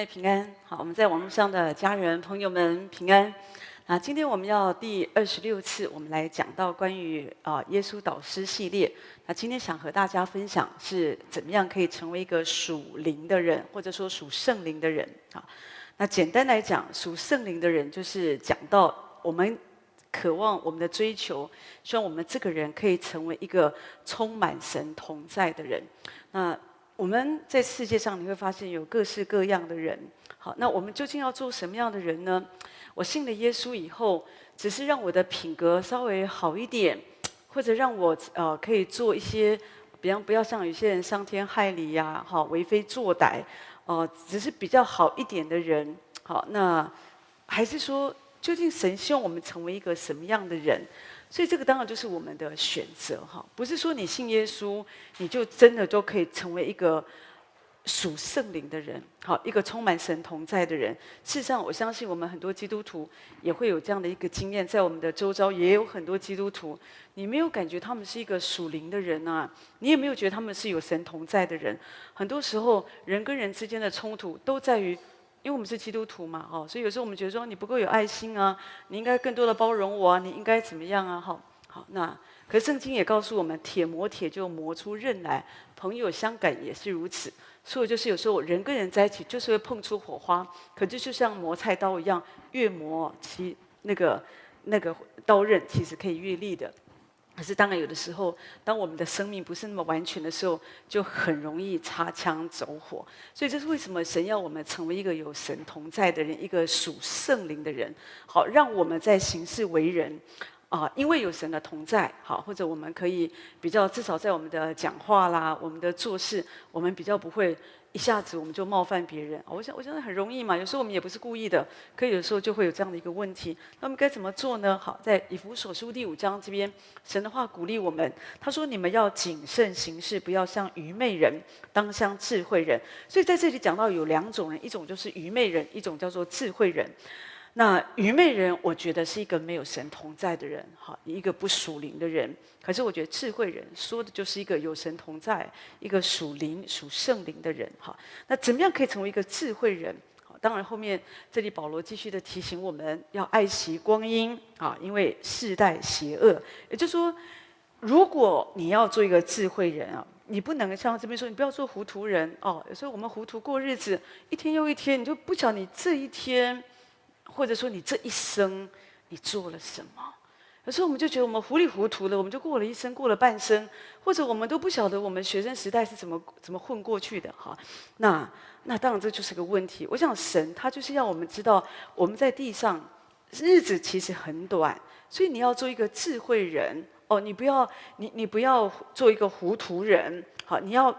妹平安，好，我们在网络上的家人朋友们平安。啊，今天我们要第二十六次，我们来讲到关于啊耶稣导师系列。那今天想和大家分享是怎么样可以成为一个属灵的人，或者说属圣灵的人。啊，那简单来讲，属圣灵的人就是讲到我们渴望我们的追求，希望我们这个人可以成为一个充满神同在的人。那我们在世界上，你会发现有各式各样的人。好，那我们究竟要做什么样的人呢？我信了耶稣以后，只是让我的品格稍微好一点，或者让我呃可以做一些，比方不要像有些人伤天害理呀，好为非作歹，哦、只是比较好一点的人。好，那还是说，究竟神希望我们成为一个什么样的人？所以这个当然就是我们的选择哈，不是说你信耶稣，你就真的都可以成为一个属圣灵的人，好，一个充满神同在的人。事实上，我相信我们很多基督徒也会有这样的一个经验，在我们的周遭也有很多基督徒，你没有感觉他们是一个属灵的人啊，你也没有觉得他们是有神同在的人。很多时候，人跟人之间的冲突都在于。因为我们是基督徒嘛，哦，所以有时候我们觉得说你不够有爱心啊，你应该更多的包容我啊，你应该怎么样啊？好，好，那可是圣经也告诉我们，铁磨铁就磨出刃来，朋友相感也是如此。所以就是有时候人跟人在一起就是会碰出火花，可就就像磨菜刀一样，越磨其那个那个刀刃其实可以越利的。可是，当然，有的时候，当我们的生命不是那么完全的时候，就很容易擦枪走火。所以，这是为什么神要我们成为一个有神同在的人，一个属圣灵的人，好，让我们在行事为人，啊，因为有神的同在，好，或者我们可以比较，至少在我们的讲话啦，我们的做事，我们比较不会。一下子我们就冒犯别人，我想我想很容易嘛。有时候我们也不是故意的，可有时候就会有这样的一个问题。那我们该怎么做呢？好，在以弗所书第五章这边，神的话鼓励我们，他说：“你们要谨慎行事，不要像愚昧人，当像智慧人。”所以在这里讲到有两种人，一种就是愚昧人，一种叫做智慧人。那愚昧人，我觉得是一个没有神同在的人，哈，一个不属灵的人。可是我觉得智慧人说的就是一个有神同在、一个属灵、属圣灵的人，哈。那怎么样可以成为一个智慧人？当然后面这里保罗继续的提醒我们要爱惜光阴，啊，因为世代邪恶。也就是说，如果你要做一个智慧人啊，你不能像这边说，你不要做糊涂人哦。有时候我们糊涂过日子，一天又一天，你就不晓得你这一天。或者说你这一生你做了什么？有时候我们就觉得我们糊里糊涂的，我们就过了一生，过了半生，或者我们都不晓得我们学生时代是怎么怎么混过去的哈。那那当然这就是个问题。我想神他就是要我们知道，我们在地上日子其实很短，所以你要做一个智慧人哦，你不要你你不要做一个糊涂人，好，你要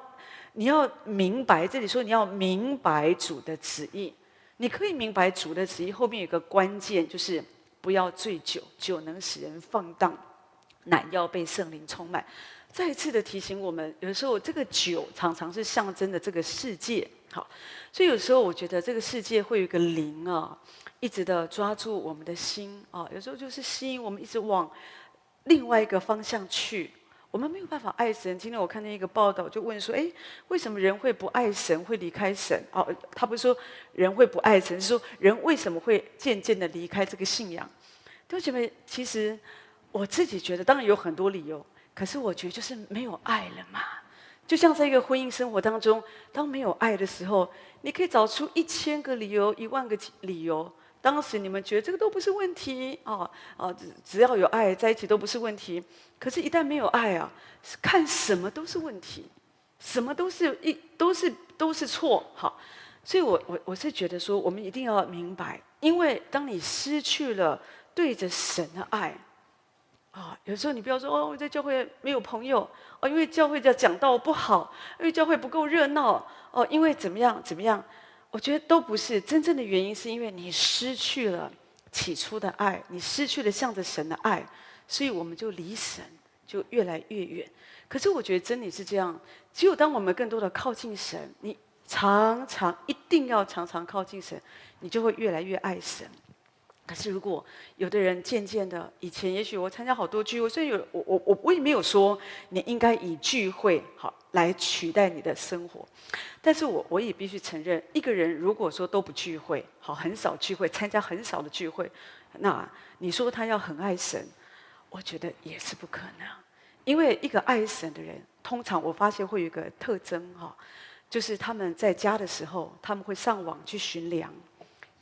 你要明白这里说你要明白主的旨意。你可以明白主的旨意，后面有个关键，就是不要醉酒，酒能使人放荡，乃要被圣灵充满。再一次的提醒我们，有时候这个酒常常是象征的这个世界。好，所以有时候我觉得这个世界会有一个灵啊，一直的抓住我们的心啊，有时候就是吸引我们一直往另外一个方向去。我们没有办法爱神。今天我看见一个报道，就问说：哎，为什么人会不爱神，会离开神？哦，他不是说人会不爱神，是说人为什么会渐渐的离开这个信仰？弟兄姐妹，其实我自己觉得，当然有很多理由，可是我觉得就是没有爱了嘛。就像在一个婚姻生活当中，当没有爱的时候，你可以找出一千个理由、一万个理由。当时你们觉得这个都不是问题哦，哦，只只要有爱在一起都不是问题。可是，一旦没有爱啊，看什么都是问题，什么都是一都是都是错。好，所以我我我是觉得说，我们一定要明白，因为当你失去了对着神的爱啊，有时候你不要说哦，我在教会没有朋友哦，因为教会的讲道不好，因为教会不够热闹哦，因为怎么样怎么样。我觉得都不是真正的原因，是因为你失去了起初的爱，你失去了向着神的爱，所以我们就离神就越来越远。可是我觉得真理是这样，只有当我们更多的靠近神，你常常一定要常常靠近神，你就会越来越爱神。可是如果有的人渐渐的，以前也许我参加好多聚会，所以有我我我我也没有说你应该以聚会好来取代你的生活，但是我我也必须承认，一个人如果说都不聚会，好很少聚会，参加很少的聚会，那你说他要很爱神，我觉得也是不可能，因为一个爱神的人，通常我发现会有一个特征哈，就是他们在家的时候，他们会上网去寻粮。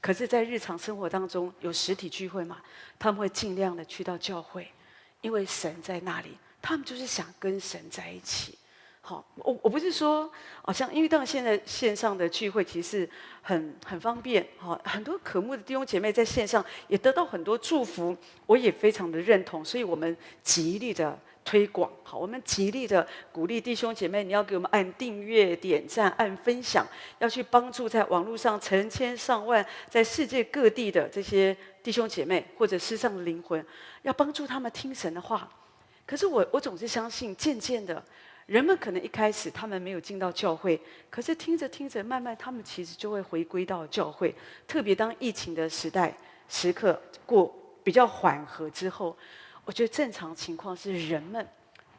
可是，在日常生活当中，有实体聚会嘛？他们会尽量的去到教会，因为神在那里，他们就是想跟神在一起。好，我我不是说，好像因为当现在线上的聚会其实很很方便，好，很多渴慕的弟兄姐妹在线上也得到很多祝福，我也非常的认同，所以我们极力的。推广好，我们极力的鼓励弟兄姐妹，你要给我们按订阅、点赞、按分享，要去帮助在网络上成千上万在世界各地的这些弟兄姐妹或者失丧的灵魂，要帮助他们听神的话。可是我我总是相信，渐渐的，人们可能一开始他们没有进到教会，可是听着听着，慢慢他们其实就会回归到教会。特别当疫情的时代时刻过比较缓和之后。我觉得正常情况是，人们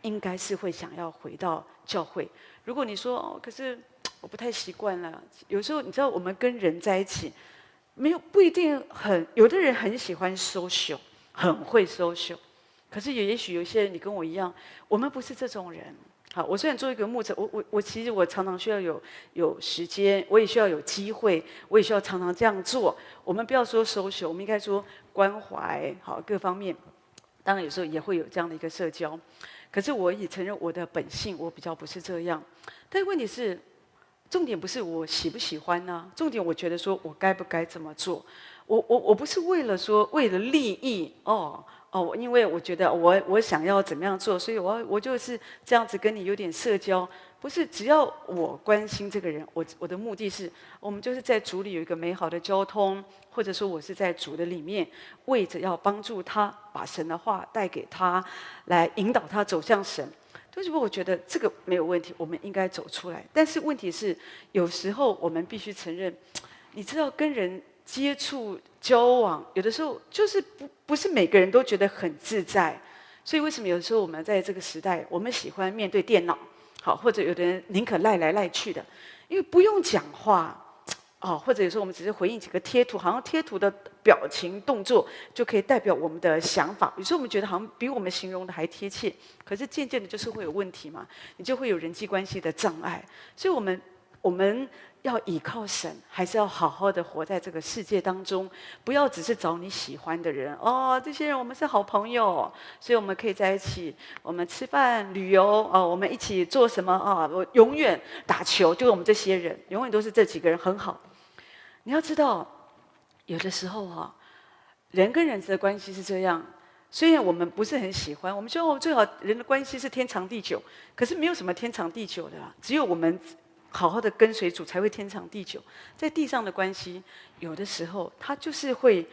应该是会想要回到教会。如果你说哦，可是我不太习惯了。有时候你知道，我们跟人在一起，没有不一定很。有的人很喜欢 social，很会 social。可是也也许有些人，你跟我一样，我们不是这种人。好，我虽然做一个牧者，我我我其实我常常需要有有时间，我也需要有机会，我也需要常常这样做。我们不要说 social，我们应该说关怀，好，各方面。当然，有时候也会有这样的一个社交，可是我也承认我的本性，我比较不是这样。但问题是，重点不是我喜不喜欢呢、重点我觉得说我该不该这么做？我我我不是为了说为了利益哦哦，因为我觉得我我想要怎么样做，所以我我就是这样子跟你有点社交。不是，只要我关心这个人，我我的目的是，我们就是在主里有一个美好的交通，或者说我是在主的里面，为着要帮助他把神的话带给他，来引导他走向神。为什么我觉得这个没有问题？我们应该走出来。但是问题是，有时候我们必须承认，你知道跟人接触交往，有的时候就是不不是每个人都觉得很自在。所以为什么有的时候我们在这个时代，我们喜欢面对电脑？好，或者有的人宁可赖来赖去的，因为不用讲话，哦，或者有时候我们只是回应几个贴图，好像贴图的表情动作就可以代表我们的想法。有时候我们觉得好像比我们形容的还贴切，可是渐渐的，就是会有问题嘛，你就会有人际关系的障碍。所以，我们我们。要依靠神，还是要好好的活在这个世界当中？不要只是找你喜欢的人哦。这些人我们是好朋友，所以我们可以在一起。我们吃饭、旅游哦，我们一起做什么啊？我永远打球，就是我们这些人，永远都是这几个人很好。你要知道，有的时候哈，人跟人的关系是这样。虽然我们不是很喜欢，我们说最好人的关系是天长地久，可是没有什么天长地久的，只有我们。好好的跟随主才会天长地久，在地上的关系，有的时候他就是会，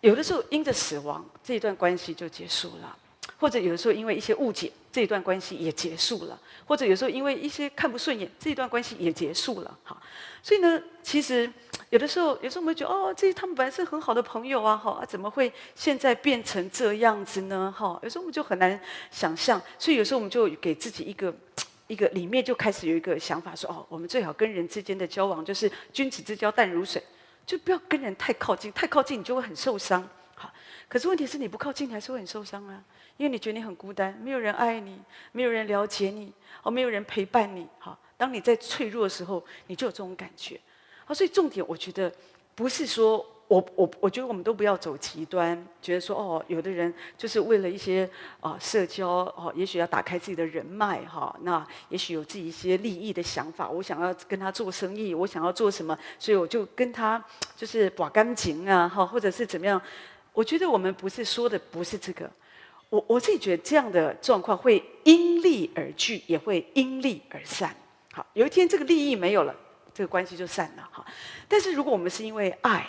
有的时候因着死亡，这一段关系就结束了；或者有的时候因为一些误解，这一段关系也结束了；或者有时候因为一些看不顺眼，这一段关系也结束了。哈，所以呢，其实有的时候，有时候我们觉得，哦，这他们本来是很好的朋友啊，哈，啊，怎么会现在变成这样子呢？哈，有时候我们就很难想象，所以有时候我们就给自己一个。一个里面就开始有一个想法说哦，我们最好跟人之间的交往就是君子之交淡如水，就不要跟人太靠近，太靠近你就会很受伤。好，可是问题是你不靠近，你还是会很受伤啊，因为你觉得你很孤单，没有人爱你，没有人了解你，哦，没有人陪伴你。好，当你在脆弱的时候，你就有这种感觉。好，所以重点我觉得不是说。我我我觉得我们都不要走极端，觉得说哦，有的人就是为了一些啊、社交哦，也许要打开自己的人脉哈、那也许有自己一些利益的想法，我想要跟他做生意，我想要做什么，所以我就跟他就是把干净啊哈，或者是怎么样？我觉得我们不是说的不是这个，我我自己觉得这样的状况会因利而聚，也会因利而散。好，有一天这个利益没有了，这个关系就散了哈。但是如果我们是因为爱。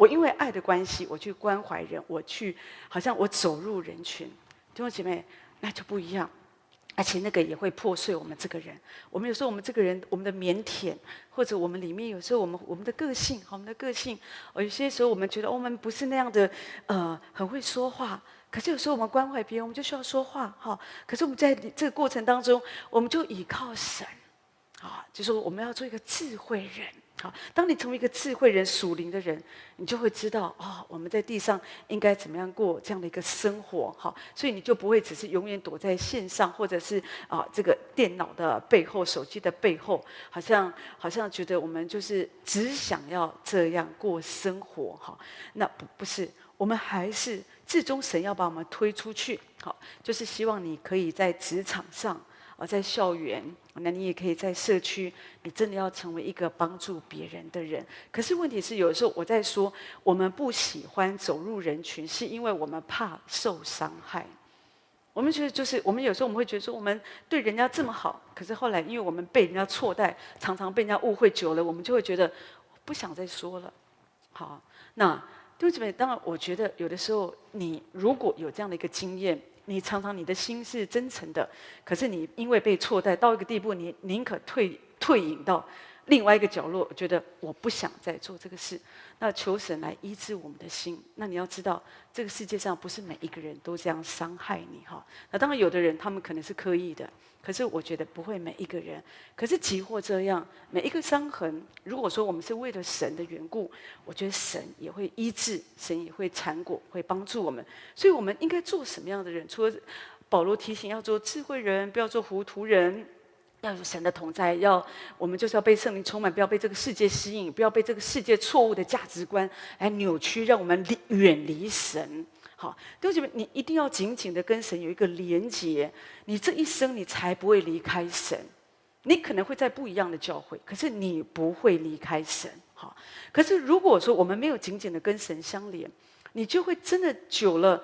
我因为爱的关系，我去关怀人，我去好像我走入人群，弟兄姐妹，那就不一样。而且那个也会破碎我们这个人。我们有时候我们这个人，我们的腼腆，或者我们里面有时候我们我们的个性，我们的个性，有些时候我们觉得我们不是那样的，呃，很会说话。可是有时候我们关怀别人，我们就需要说话，哈。可是我们在这个过程当中，我们就倚靠神，啊，就是我们要做一个智慧人。好，当你成为一个智慧人、属灵的人，你就会知道哦，我们在地上应该怎么样过这样的一个生活。好，所以你就不会只是永远躲在线上，或者是啊这个电脑的背后、手机的背后，好像好像觉得我们就是只想要这样过生活。哈，那不不是，我们还是至终神要把我们推出去。好，就是希望你可以在职场上。啊在校园，那你也可以在社区，你真的要成为一个帮助别人的人。可是问题是，有的时候我在说，我们不喜欢走入人群，是因为我们怕受伤害。我们觉得就是，我们有时候我们会觉得说，我们对人家这么好，可是后来因为我们被人家错待，常常被人家误会久了，我们就会觉得不想再说了。好，那对不起，当然，我觉得有的时候你如果有这样的一个经验。你常常你的心是真诚的，可是你因为被错待到一个地步，你宁可退退隐到另外一个角落，觉得我不想再做这个事。那求神来医治我们的心。那你要知道，这个世界上不是每一个人都这样伤害你哈。那当然，有的人他们可能是刻意的。可是我觉得不会每一个人，可是即或这样，每一个伤痕，如果说我们是为了神的缘故，我觉得神也会医治，神也会缠裹，会帮助我们。所以我们应该做什么样的人？除了保罗提醒要做智慧人，不要做糊涂人，要有神的同在，要我们就是要被圣灵充满，不要被这个世界吸引，不要被这个世界错误的价值观来扭曲，让我们离远离神。好，弟兄姐妹，你一定要紧紧的跟神有一个连结，你这一生你才不会离开神。你可能会在不一样的教会，可是你不会离开神。好，可是如果说我们没有紧紧的跟神相连，你就会真的久了，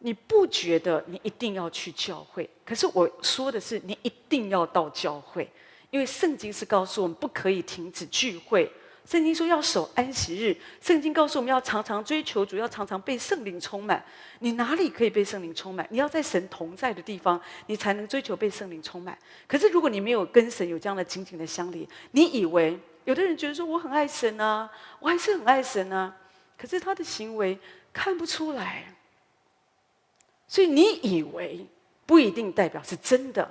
你不觉得你一定要去教会。可是我说的是，你一定要到教会，因为圣经是告诉我们不可以停止聚会。圣经说要守安息日，圣经告诉我们要常常追求主，要常常被圣灵充满。你哪里可以被圣灵充满？你要在神同在的地方，你才能追求被圣灵充满。可是如果你没有跟神有这样的紧紧的相连，你以为有的人觉得说我很爱神啊，我还是很爱神啊，可是他的行为看不出来。所以你以为不一定代表是真的。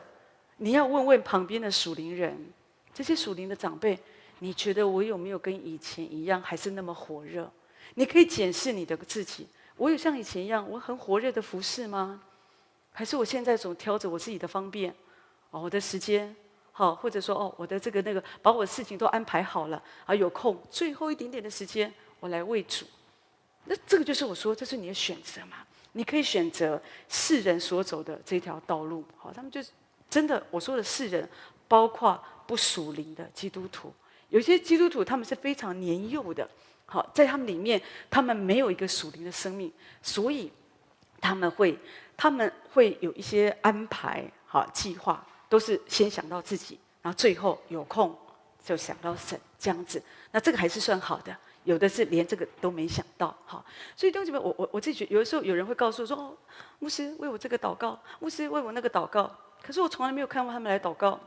你要问问旁边的属灵人，这些属灵的长辈。你觉得我有没有跟以前一样，还是那么火热？你可以检视你的自己，我有像以前一样，我很火热的服侍吗？还是我现在总挑着我自己的方便，哦，我的时间，好，或者说哦，我的这个那个，把我的事情都安排好了，啊，有空最后一点点的时间，我来为主。那这个就是我说，这是你的选择嘛？你可以选择世人所走的这条道路，好，他们就是真的，我说的世人，包括不属灵的基督徒。有些基督徒他们是非常年幼的，好，在他们里面，他们没有一个属灵的生命，所以他们会他们会有一些安排，好计划，都是先想到自己，然后最后有空就想到神这样子。那这个还是算好的，有的是连这个都没想到，好。所以弟兄姊妹，我我我自己觉得，有的时候有人会告诉我说：“哦，牧师为我这个祷告，牧师为我那个祷告。”可是我从来没有看过他们来祷告。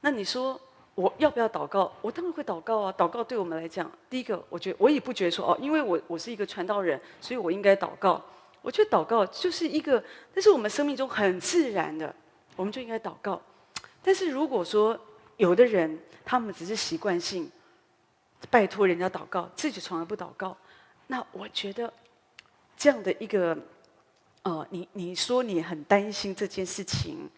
那你说？我要不要祷告？我当然会祷告啊！祷告对我们来讲，第一个，我觉我也不觉得说哦，因为我我是一个传道人，所以我应该祷告。我觉得祷告就是一个，那是我们生命中很自然的，我们就应该祷告。但是如果说有的人他们只是习惯性拜托人家祷告，自己从来不祷告，那我觉得这样的一个，呃，你你说你很担心这件事情。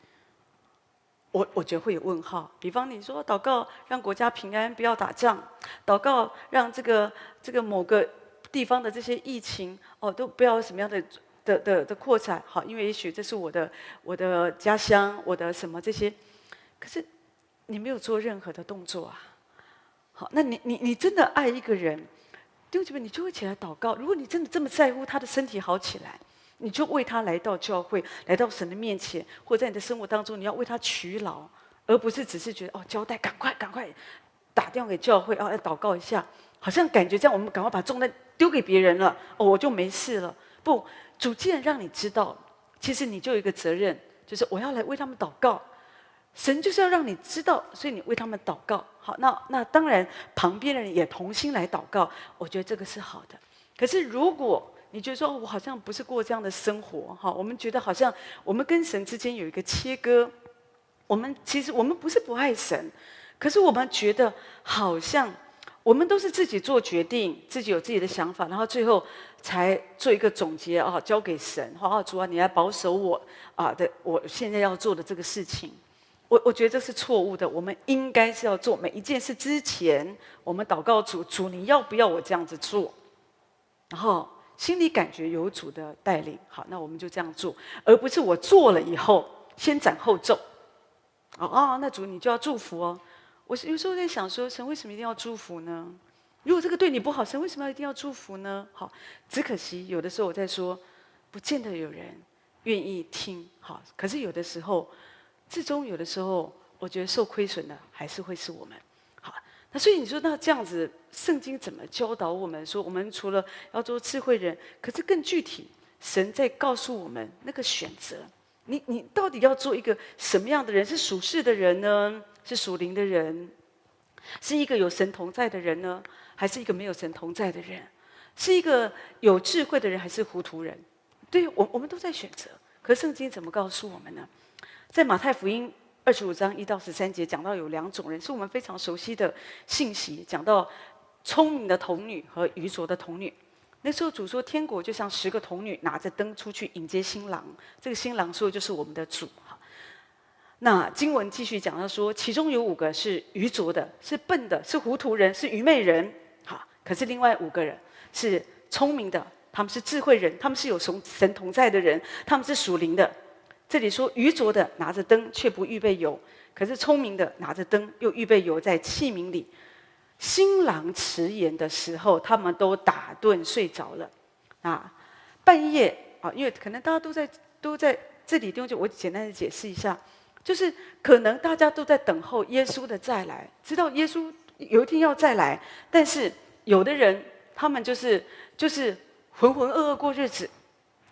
我我觉得会有问号，比方你说祷告让国家平安，不要打仗；祷告让这个这个某个地方的这些疫情哦都不要什么样的的的的扩展，好，因为也许这是我的我的家乡，我的什么这些，可是你没有做任何的动作啊。好，那你你你真的爱一个人，弟兄姐妹，你就会起来祷告。如果你真的这么在乎他的身体好起来。你就为他来到教会，来到神的面前，或在你的生活当中，你要为他取劳，而不是只是觉得哦，交代，赶快赶快打电话给教会，哦，要祷告一下，好像感觉这样，我们赶快把重担丢给别人了，哦，我就没事了。不，主既然让你知道，其实你就有一个责任，就是我要来为他们祷告。神就是要让你知道，所以你为他们祷告。好，那那当然旁边的人也同心来祷告，我觉得这个是好的。可是如果你觉得说，我好像不是过这样的生活，哈，我们觉得好像我们跟神之间有一个切割，我们其实我们不是不爱神，可是我们觉得好像我们都是自己做决定，自己有自己的想法，然后最后才做一个总结啊，交给神，好，主啊，你来保守我啊的，我现在要做的这个事情。我我觉得这是错误的。我们应该是要做每一件事之前，我们祷告主，主你要不要我这样子做？然后心里感觉有主的带领，好，那我们就这样做，而不是我做了以后先斩后奏。哦哦，那主你就要祝福哦。我是有时候在想说，神为什么一定要祝福呢？如果这个对你不好，神为什么要一定要祝福呢？好，只可惜有的时候我在说，不见得有人愿意听。好，可是有的时候。至终有的时候，我觉得受亏损的还是会是我们。那所以你说，那这样子，圣经怎么教导我们？说我们除了要做智慧人，可是更具体，神在告诉我们那个选择。你你到底要做一个什么样的人？是属世的人呢？是属灵的人？是一个有神同在的人呢？还是一个没有神同在的人？是一个有智慧的人，还是糊涂人？对，我我们都在选择。可圣经怎么告诉我们呢？在马太福音二十五章一到十三节讲到有两种人，是我们非常熟悉的信息。讲到聪明的童女和愚拙的童女。那时候主说，天国就像十个童女拿着灯出去迎接新郎。这个新郎说的就是我们的主。哈，那经文继续讲到说，其中有五个是愚拙的，是笨的，是糊涂人，是愚昧人。哈，可是另外五个人是聪明的，他们是智慧人，他们是有神神同在的人，他们是属灵的。这里说愚拙的拿着灯却不预备油，可是聪明的拿着灯又预备油在器皿里。新郎迟延的时候，他们都打盹睡着了。啊，半夜啊，因为可能大家都在都在这里，就我简单的解释一下，就是可能大家都在等候耶稣的再来，知道耶稣有一天要再来，但是有的人他们就是就是浑浑噩噩过日子，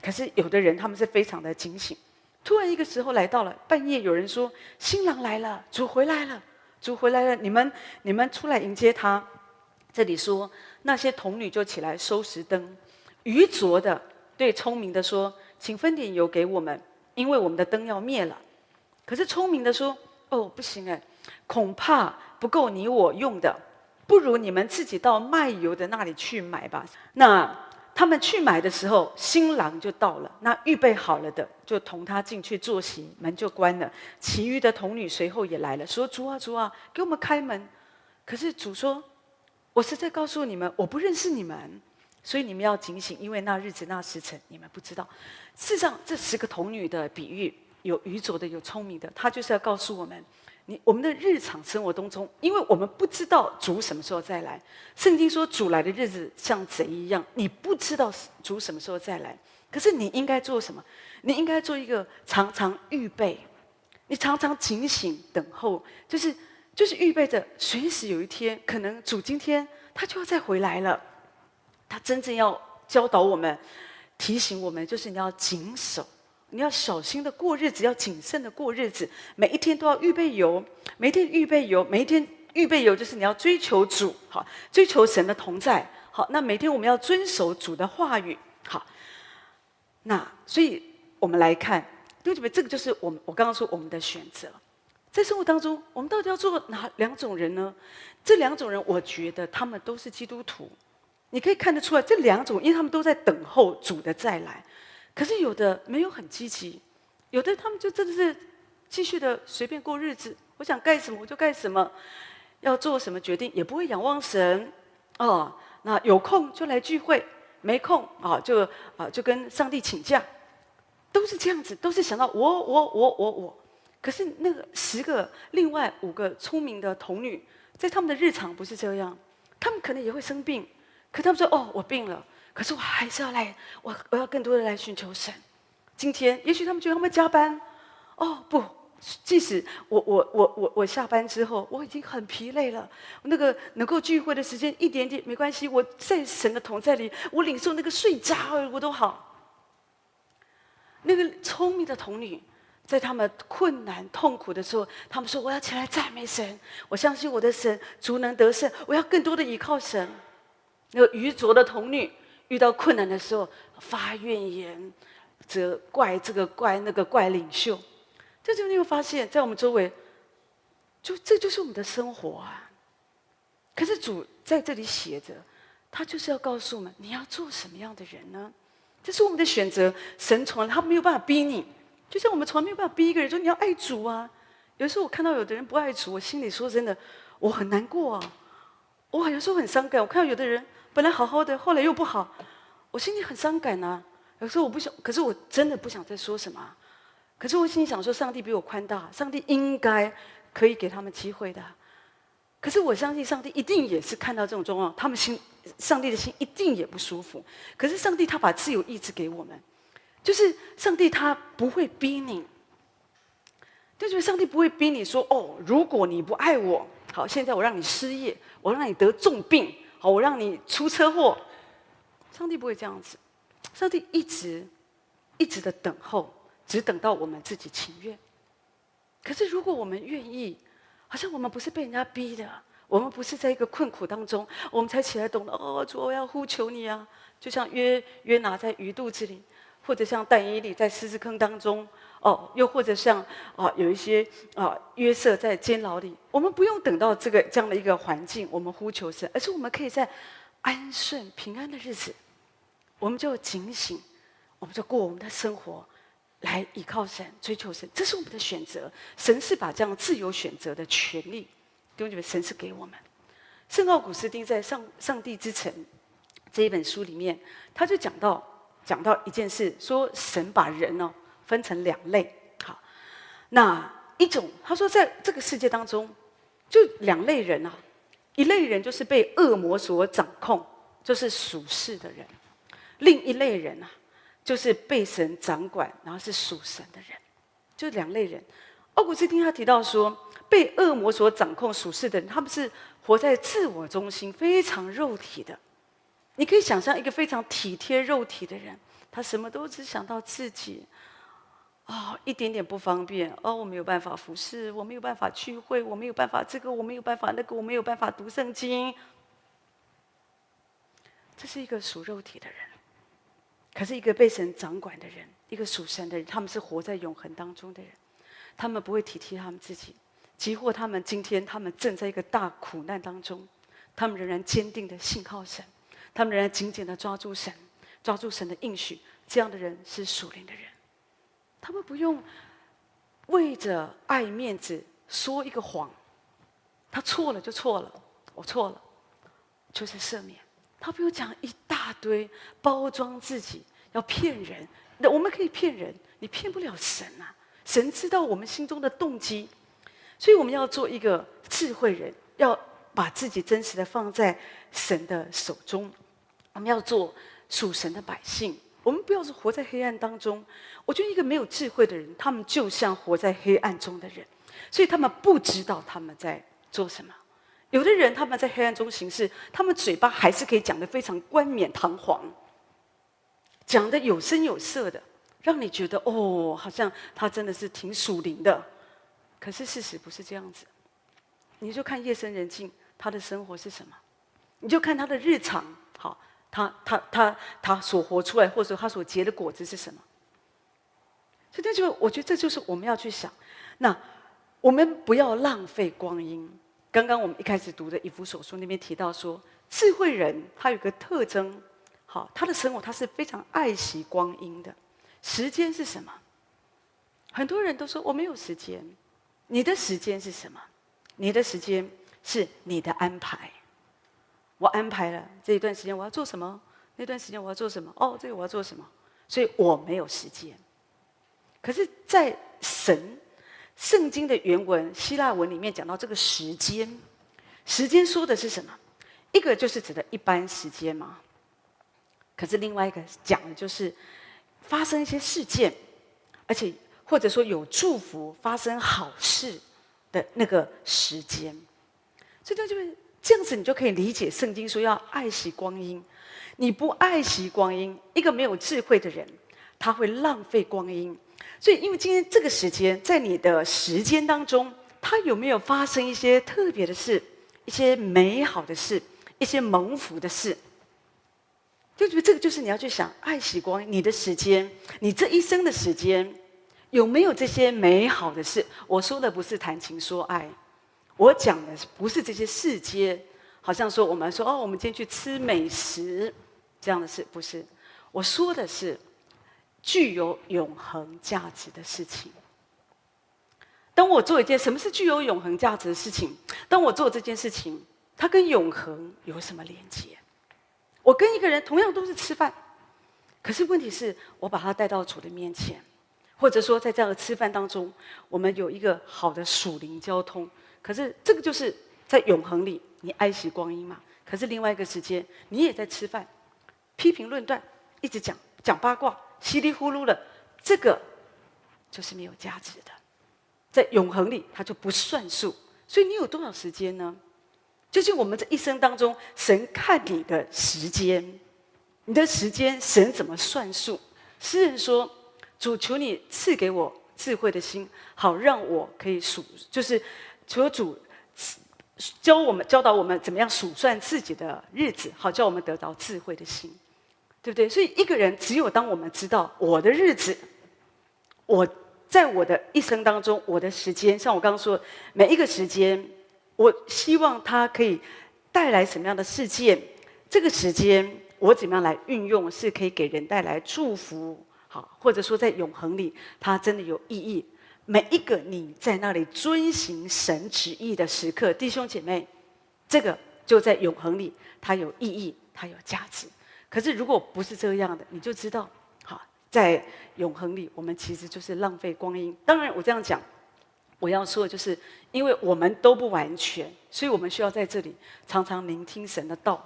可是有的人他们是非常的警醒。突然一个时候来到了半夜，有人说：“新郎来了，主回来了，主回来了，你们你们出来迎接他。”这里说那些童女就起来收拾灯，愚拙的对聪明的说：“请分点油给我们，因为我们的灯要灭了。”可是聪明的说：“哦，不行哎，恐怕不够你我用的，不如你们自己到卖油的那里去买吧。”那。他们去买的时候，新郎就到了。那预备好了的，就同他进去坐席，门就关了。其余的童女随后也来了，说：“主啊，主啊，给我们开门。”可是主说：“我是在告诉你们，我不认识你们，所以你们要警醒，因为那日子、那时辰，你们不知道。”事实上，这十个童女的比喻，有愚拙的，有聪明的，他就是要告诉我们。你我们的日常生活当中，因为我们不知道主什么时候再来。圣经说主来的日子像贼一样，你不知道主什么时候再来。可是你应该做什么？你应该做一个常常预备，你常常警醒等候，就是就是预备着随时有一天，可能主今天他就要再回来了。他真正要教导我们、提醒我们，就是你要谨守。你要小心的过日子，要谨慎的过日子，每一天都要预备油，每一天预备油，每一天预备油，就是你要追求主，好，追求神的同在，好，那每天我们要遵守主的话语，好，那所以我们来看，对不对？这个就是我们我刚刚说我们的选择，在生活当中，我们到底要做哪两种人呢？这两种人，我觉得他们都是基督徒，你可以看得出来，这两种，因为他们都在等候主的再来。可是有的没有很积极，有的他们就真的是继续的随便过日子。我想干什么我就干什么，要做什么决定也不会仰望神哦。那有空就来聚会，没空啊就啊就跟上帝请假，都是这样子，都是想到我我我我我。可是那个十个另外五个聪明的童女，在他们的日常不是这样，他们可能也会生病，可他们说哦我病了。可是我还是要来，我我要更多的来寻求神。今天也许他们觉得他们加班，哦不，即使我我我我我下班之后我已经很疲累了，那个能够聚会的时间一点点没关系，我在神的同在里，我领受那个睡着我都好。那个聪明的童女，在他们困难痛苦的时候，他们说：“我要起来赞美神，我相信我的神足能得胜，我要更多的依靠神。”那个愚拙的童女遇到困难的时候发怨言，责怪这个怪那个怪领袖。这就你会发现，在我们周围，就这就是我们的生活啊。可是主在这里写着，他就是要告诉我们：你要做什么样的人呢？这是我们的选择。神从来他没有办法逼你，就像我们从来没有办法逼一个人说你要爱主啊。有时候我看到有的人不爱主，我心里说真的，我很难过啊。我有时候很伤感。我看到有的人本来好好的，后来又不好，我心里很伤感呐、啊。有时候我不想，可是我真的不想再说什么。可是我心里想说，上帝比我宽大，上帝应该可以给他们机会的。可是我相信，上帝一定也是看到这种状况，他们心，上帝的心一定也不舒服。可是上帝他把自由意志给我们，就是上帝他不会逼你，对不对？上帝不会逼你说：“哦，如果你不爱我，好，现在我让你失业，我让你得重病，好，我让你出车祸。”上帝不会这样子，上帝一直一直的等候。只等到我们自己情愿。可是，如果我们愿意，好像我们不是被人家逼的，我们不是在一个困苦当中，我们才起来懂得哦，主，我要呼求你啊！就像约约拿在鱼肚子里，或者像但以理在狮子坑当中，哦，又或者像啊有一些啊约瑟在监牢里，我们不用等到这个这样的一个环境，我们呼求神，而是我们可以在安顺平安的日子，我们就警醒，我们就过我们的生活。来依靠神，追求神，这是我们的选择。神是把这样自由选择的权利，弟兄姐妹，神是给我们。圣奥古斯丁在《上上帝之城》这一本书里面，他就讲到讲到一件事，说神把人哦分成两类。好，那一种他说，在这个世界当中，就两类人啊，一类人就是被恶魔所掌控，就是属世的人；另一类人啊。就是被神掌管，然后是属神的人，就两类人。奥古斯丁他提到说，被恶魔所掌控属世的人，他们是活在自我中心、非常肉体的。你可以想象一个非常体贴肉体的人，他什么都只想到自己。哦，一点点不方便，哦，我没有办法服侍，我没有办法聚会，我没有办法这个，我没有办法那个，我没有办法读圣经。这是一个属肉体的人。可是，一个被神掌管的人，一个属神的人，他们是活在永恒当中的人，他们不会体贴他们自己，即或他们今天他们正在一个大苦难当中，他们仍然坚定的信靠神，他们仍然紧紧的抓住神，抓住神的应许。这样的人是属灵的人，他们不用为着爱面子说一个谎，他错了就错了，我错了，就是赦免。他不用讲一大堆包装自己，要骗人。那我们可以骗人，你骗不了神啊！神知道我们心中的动机，所以我们要做一个智慧人，要把自己真实的放在神的手中。我们要做属神的百姓，我们不要是活在黑暗当中。我觉得一个没有智慧的人，他们就像活在黑暗中的人，所以他们不知道他们在做什么。有的人他们在黑暗中行事，他们嘴巴还是可以讲得非常冠冕堂皇，讲得有声有色的，让你觉得哦，好像他真的是挺属灵的。可是事实不是这样子，你就看夜深人静，他的生活是什么？你就看他的日常，好，他他他他所活出来，或者说他所结的果子是什么？所以这就我觉得这就是我们要去想，那我们不要浪费光阴。刚刚我们一开始读的以弗所书那边提到说，智慧人他有个特征，好，他的生活他是非常爱惜光阴的。时间是什么？很多人都说我没有时间。你的时间是什么？你的时间是你的安排。我安排了这一段时间我要做什么，那段时间我要做什么？哦，这个我要做什么？所以我没有时间。可是，在神。圣经的原文希腊文里面讲到这个时间，时间说的是什么？一个就是指的一般时间嘛。可是另外一个讲的就是发生一些事件，而且或者说有祝福、发生好事的那个时间。所以这就是这样子，你就可以理解圣经说要爱惜光阴。你不爱惜光阴，一个没有智慧的人，他会浪费光阴。所以，因为今天这个时间，在你的时间当中，他有没有发生一些特别的事，一些美好的事，一些蒙福的事？就觉得这个就是你要去想，爱惜光阴你的时间，你这一生的时间，有没有这些美好的事？我说的不是谈情说爱，我讲的不是这些世间，好像说我们说哦，我们今天去吃美食这样的事，不是。我说的是具有永恒价值的事情。当我做一件什么是具有永恒价值的事情？当我做这件事情，它跟永恒有什么连接？我跟一个人同样都是吃饭，可是问题是我把他带到主的面前，或者说在这样的吃饭当中，我们有一个好的属灵交通。可是这个就是在永恒里，你爱惜光阴嘛。可是另外一个时间，你也在吃饭，批评论断，一直讲讲八卦，稀里呼噜的，这个就是没有价值的，在永恒里它就不算数。所以你有多少时间呢？究竟我们这一生当中，神看你的时间，你的时间，神怎么算数？诗人说：“主求你赐给我智慧的心，好让我可以数，就是求主教我们教导我们怎么样数算自己的日子，好叫我们得到智慧的心，对不对？所以一个人只有当我们知道我的日子，我在我的一生当中，我的时间，像我刚刚说，每一个时间。”我希望它可以带来什么样的事件？这个时间我怎么样来运用，是可以给人带来祝福，好，或者说在永恒里，它真的有意义。每一个你在那里遵行神旨意的时刻，弟兄姐妹，这个就在永恒里，它有意义，它有价值。可是如果不是这样的，你就知道，好，在永恒里，我们其实就是浪费光阴。当然，我这样讲。我要说的就是，因为我们都不完全，所以我们需要在这里常常聆听神的道，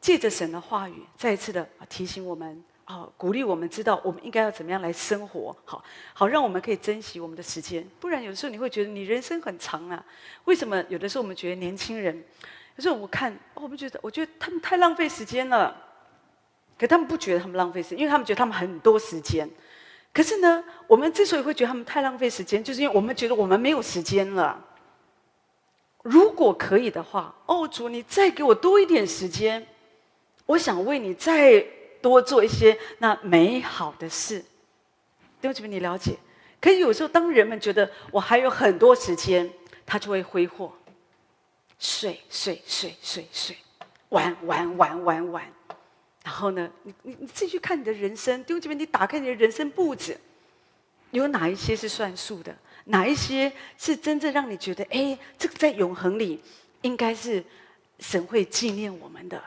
借着神的话语，再一次的提醒我们啊，鼓励我们知道我们应该要怎么样来生活，好好让我们可以珍惜我们的时间。不然有的时候你会觉得你人生很长啊，为什么有的时候我们觉得年轻人，有时候我看我们觉得，我觉得他们太浪费时间了，可他们不觉得他们浪费时间，因为他们觉得他们很多时间。可是呢，我们之所以会觉得他们太浪费时间，就是因为我们觉得我们没有时间了。如果可以的话，哦，主，你再给我多一点时间，我想为你再多做一些那美好的事。弟兄姊妹，你了解？可是有时候，当人们觉得我还有很多时间，他就会挥霍，睡睡睡睡睡，玩玩玩玩玩。然后呢，你你你自己去看你的人生，弟兄姐妹，你打开你的人生簿子，有哪一些是算数的？哪一些是真正让你觉得，哎，这个在永恒里应该是神会纪念我们的？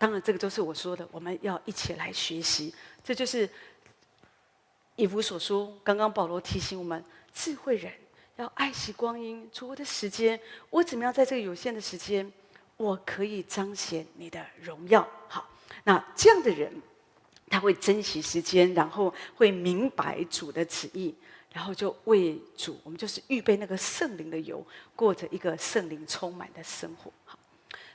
当然，这个都是我说的，我们要一起来学习。这就是以弗所书，刚刚保罗提醒我们，智慧人要爱惜光阴，主，我的时间，我怎么样在这个有限的时间？我可以彰显你的荣耀。好，那这样的人，他会珍惜时间，然后会明白主的旨意，然后就为主，我们就是预备那个圣灵的油，过着一个圣灵充满的生活。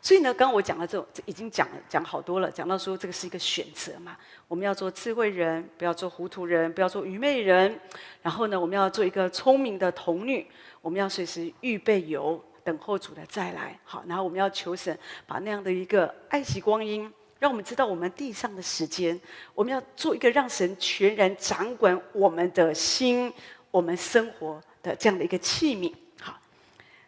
所以呢，刚刚我讲了这种，已经讲了讲好多了，讲到说这个是一个选择嘛，我们要做智慧人，不要做糊涂人，不要做愚昧人。然后呢，我们要做一个聪明的童女，我们要随时预备油。等候主的再来，好，然后我们要求神把那样的一个爱惜光阴，让我们知道我们地上的时间，我们要做一个让神全然掌管我们的心、我们生活的这样的一个器皿。好，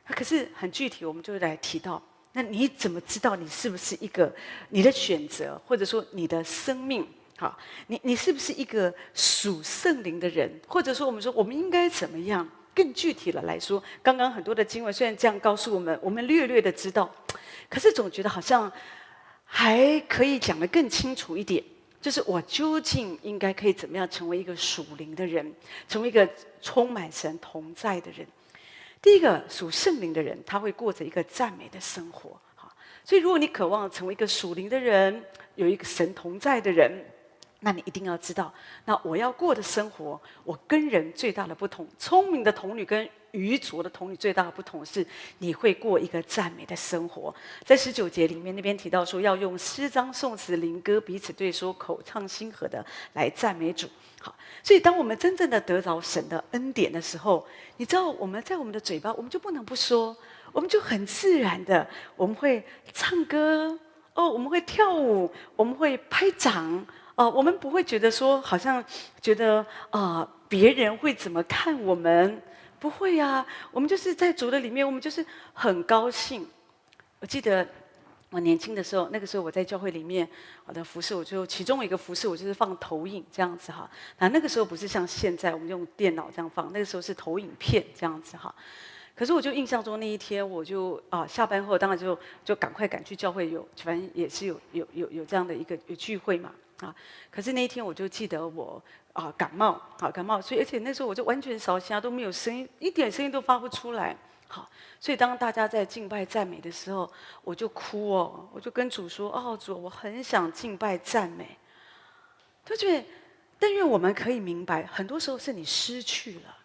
可是很具体，我们就来提到，那你怎么知道你是不是一个你的选择，或者说你的生命？好，你你是不是一个属圣灵的人？或者说，我们说我们应该怎么样？更具体的来说，刚刚很多的经文虽然这样告诉我们，我们略略的知道，可是总觉得好像还可以讲得更清楚一点。就是我究竟应该可以怎么样成为一个属灵的人，成为一个充满神同在的人？第一个属圣灵的人，他会过着一个赞美的生活。哈，所以如果你渴望成为一个属灵的人，有一个神同在的人。那你一定要知道，那我要过的生活，我跟人最大的不同，聪明的童女跟愚拙的童女最大的不同是，你会过一个赞美的生活。在十九节里面，那边提到说，要用诗章、颂词、灵歌彼此对说，口唱心和的来赞美主。好，所以当我们真正的得着神的恩典的时候，你知道我们在我们的嘴巴，我们就不能不说，我们就很自然的，我们会唱歌哦，我们会跳舞，我们会拍掌哦，我们不会觉得说好像觉得啊。别人会怎么看我们？不会呀、啊，我们就是在主的里面，我们就是很高兴。我记得我年轻的时候，那个时候我在教会里面，我的服饰，我就其中一个服饰，我就是放投影这样子哈。那那个时候不是像现在我们用电脑这样放，那个时候是投影片这样子哈。可是我就印象中那一天，我就啊下班后当然就就赶快赶去教会有，反正也是有有有有这样的一个有聚会嘛啊。可是那一天我就记得我。啊，感冒，好感冒，所以而且那时候我就完全烧声，都没有声音，一点声音都发不出来。好，所以当大家在敬拜赞美的时候，我就哭哦，我就跟主说：“哦，主，我很想敬拜赞美。”他觉得，但愿我们可以明白，很多时候是你失去了，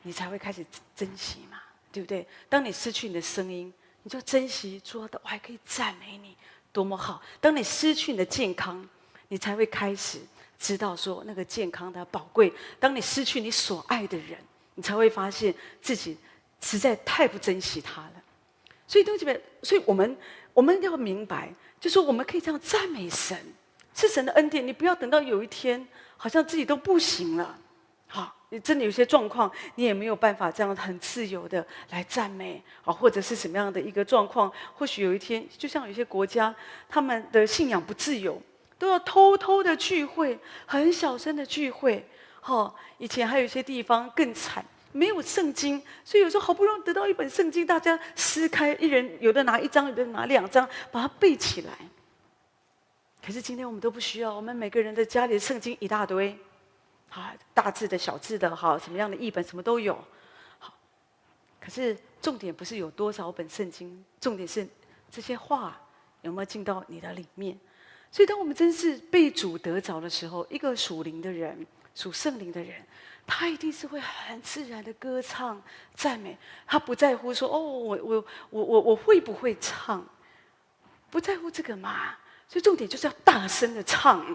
你才会开始珍惜嘛，对不对？当你失去你的声音，你就珍惜，说的，我还可以赞美你，多么好！当你失去你的健康，你才会开始。知道说那个健康的宝贵，当你失去你所爱的人，你才会发现自己实在太不珍惜他了。所以弟兄姐妹，所以我们我们要明白，就是说我们可以这样赞美神，是神的恩典。你不要等到有一天好像自己都不行了，好，你真的有些状况，你也没有办法这样很自由的来赞美啊，或者是什么样的一个状况？或许有一天，就像有些国家，他们的信仰不自由。都要偷偷的聚会，很小声的聚会。哈，以前还有一些地方更惨，没有圣经，所以有时候好不容易得到一本圣经，大家撕开，一人有的拿一张，有的拿两张，把它背起来。可是今天我们都不需要，我们每个人的家里圣经一大堆，啊，大字的小字的，哈，什么样的译本，什么都有。好，可是重点不是有多少本圣经，重点是这些话有没有进到你的里面。所以，当我们真是被主得着的时候，一个属灵的人、属圣灵的人，他一定是会很自然的歌唱、赞美。他不在乎说：“哦，我、我、我、我、我会不会唱？”不在乎这个嘛。所以，重点就是要大声的唱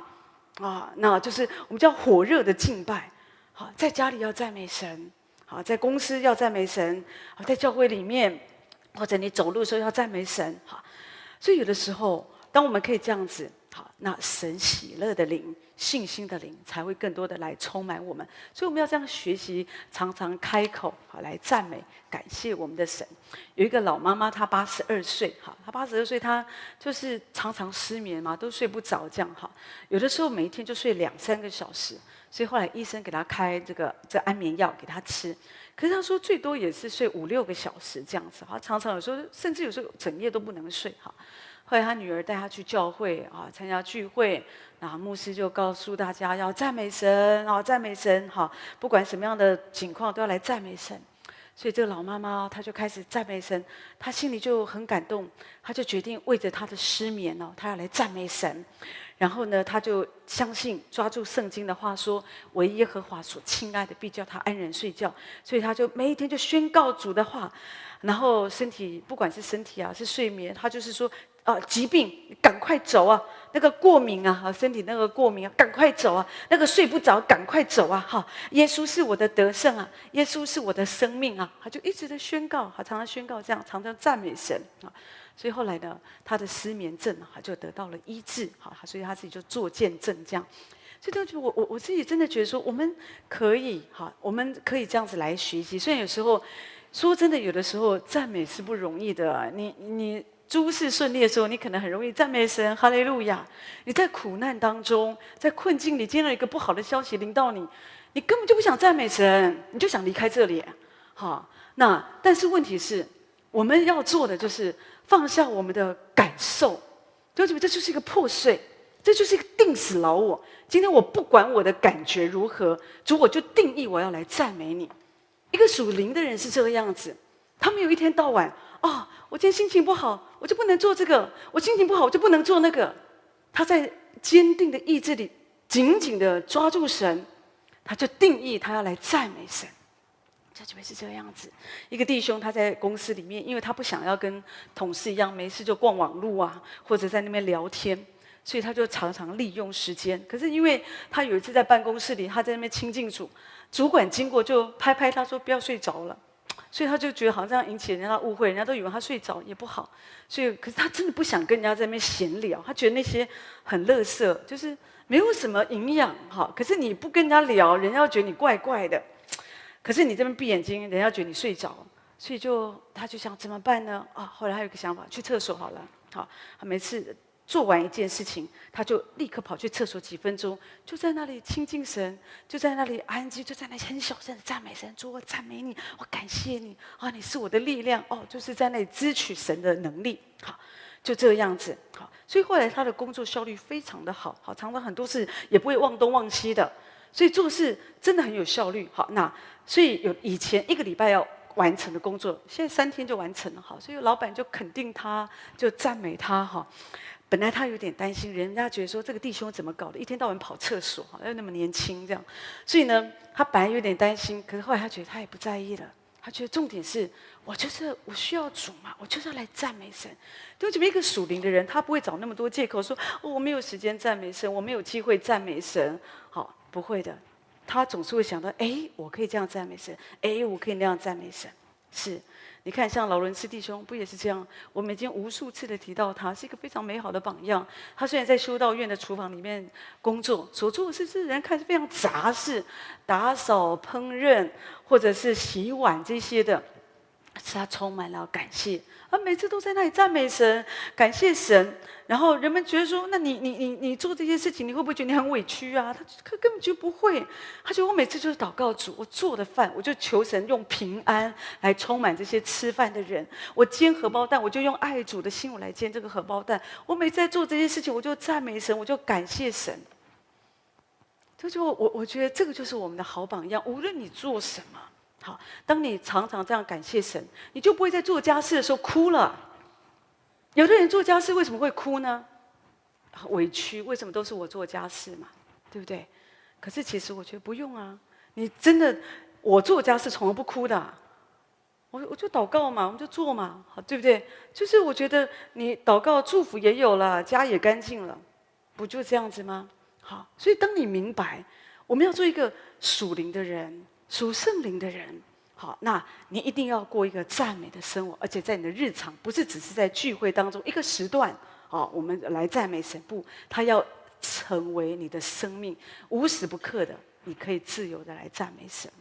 啊！那就是我们叫火热的敬拜。好，在家里要赞美神；好，在公司要赞美神；好，在教会里面，或者你走路的时候要赞美神。好，所以有的时候，当我们可以这样子。好，那神喜乐的灵、信心的灵才会更多的来充满我们，所以我们要这样学习，常常开口好来赞美、感谢我们的神。有一个老妈妈，她八十二岁，哈，她八十二岁，她就是常常失眠嘛，都睡不着，这样哈。有的时候每一天就睡两三个小时，所以后来医生给她开这个这安眠药给她吃，可是她说最多也是睡五六个小时这样子，哈，常常有时候甚至有时候整夜都不能睡，哈。后来他女儿带他去教会啊，参加聚会，那牧师就告诉大家要赞美神啊，赞美神哈，不管什么样的情况都要来赞美神。所以这个老妈妈她就开始赞美神，她心里就很感动，她就决定为着她的失眠哦，她要来赞美神。然后呢，她就相信抓住圣经的话说：“为耶和华所亲爱的，必叫他安然睡觉。”所以她就每一天就宣告主的话，然后身体不管是身体啊，是睡眠，她就是说。啊，疾病，赶快走啊！那个过敏啊，哈身体那个过敏啊，赶快走啊！那个睡不着，赶快走啊！哈，耶稣是我的得胜啊，耶稣是我的生命啊！他就一直在宣告，他常常宣告这样，常常赞美神啊。所以后来呢，他的失眠症啊，就得到了医治。好，所以他自己就做见证这样。所以都觉得我我我自己真的觉得说，我们可以哈，我们可以这样子来学习。虽然有时候说真的，有的时候赞美是不容易的。你你。诸事顺利的时候，你可能很容易赞美神，哈利路亚。你在苦难当中，在困境里，接到一个不好的消息临到你，你根本就不想赞美神，你就想离开这里。好，那但是问题是，我们要做的就是放下我们的感受，就觉得这就是一个破碎，这就是一个定死老我。今天我不管我的感觉如何，主我就定义我要来赞美你。一个属灵的人是这个样子，他们有一天到晚。哦，我今天心情不好，我就不能做这个；我心情不好，我就不能做那个。他在坚定的意志里紧紧的抓住神，他就定义他要来赞美神。就觉得是这个样子。一个弟兄他在公司里面，因为他不想要跟同事一样没事就逛网络啊，或者在那边聊天，所以他就常常利用时间。可是因为他有一次在办公室里，他在那边亲近主，主管经过就拍拍他说不要睡着了。所以他就觉得好像引起人家的误会，人家都以为他睡着也不好。所以，可是他真的不想跟人家在那边闲聊，他觉得那些很垃圾，就是没有什么营养哈。可是你不跟人家聊，人家觉得你怪怪的。可是你这边闭眼睛，人家觉得你睡着，所以就他就想怎么办呢？啊，后来他有个想法，去厕所好了。好，他每次。做完一件事情，他就立刻跑去厕所几分钟，就在那里亲近神，就在那里安静，就在那里很小声的赞美神，主，我赞美你，我感谢你啊，你是我的力量哦，就是在那里支取神的能力，好，就这个样子，好，所以后来他的工作效率非常的好，好，常常很多事也不会忘东忘西的，所以做事真的很有效率，好，那所以有以前一个礼拜要完成的工作，现在三天就完成了，好，所以老板就肯定他，就赞美他，哈。本来他有点担心，人家觉得说这个弟兄怎么搞的，一天到晚跑厕所，又那么年轻这样，所以呢，他本来有点担心，可是后来他觉得他也不在意了，他觉得重点是我就是我需要主嘛，我就是要来赞美神。就这么一个属灵的人，他不会找那么多借口说，哦，我没有时间赞美神，我没有机会赞美神，好，不会的，他总是会想到，哎，我可以这样赞美神，哎，我可以那样赞美神，是。你看，像劳伦斯弟兄不也是这样？我们已经无数次的提到他，是一个非常美好的榜样。他虽然在修道院的厨房里面工作，所做的事是人看是非常杂事，打扫、烹饪或者是洗碗这些的。是他充满了感谢，他每次都在那里赞美神、感谢神。然后人们觉得说：“那你、你、你、你做这些事情，你会不会觉得你很委屈啊？”他他根本就不会，他觉得我每次就是祷告主，我做的饭，我就求神用平安来充满这些吃饭的人。我煎荷包蛋，我就用爱主的心我来煎这个荷包蛋。我每次在做这些事情，我就赞美神，我就感谢神。这就我我觉得这个就是我们的好榜样。无论你做什么。好，当你常常这样感谢神，你就不会在做家事的时候哭了。有的人做家事为什么会哭呢？委屈，为什么都是我做家事嘛？对不对？可是其实我觉得不用啊。你真的，我做家事从来不哭的。我我就祷告嘛，我们就做嘛，好，对不对？就是我觉得你祷告祝福也有了，家也干净了，不就这样子吗？好，所以当你明白我们要做一个属灵的人。属圣灵的人，好，那你一定要过一个赞美的生活，而且在你的日常，不是只是在聚会当中一个时段，好，我们来赞美神，不，他要成为你的生命，无时不刻的，你可以自由的来赞美神。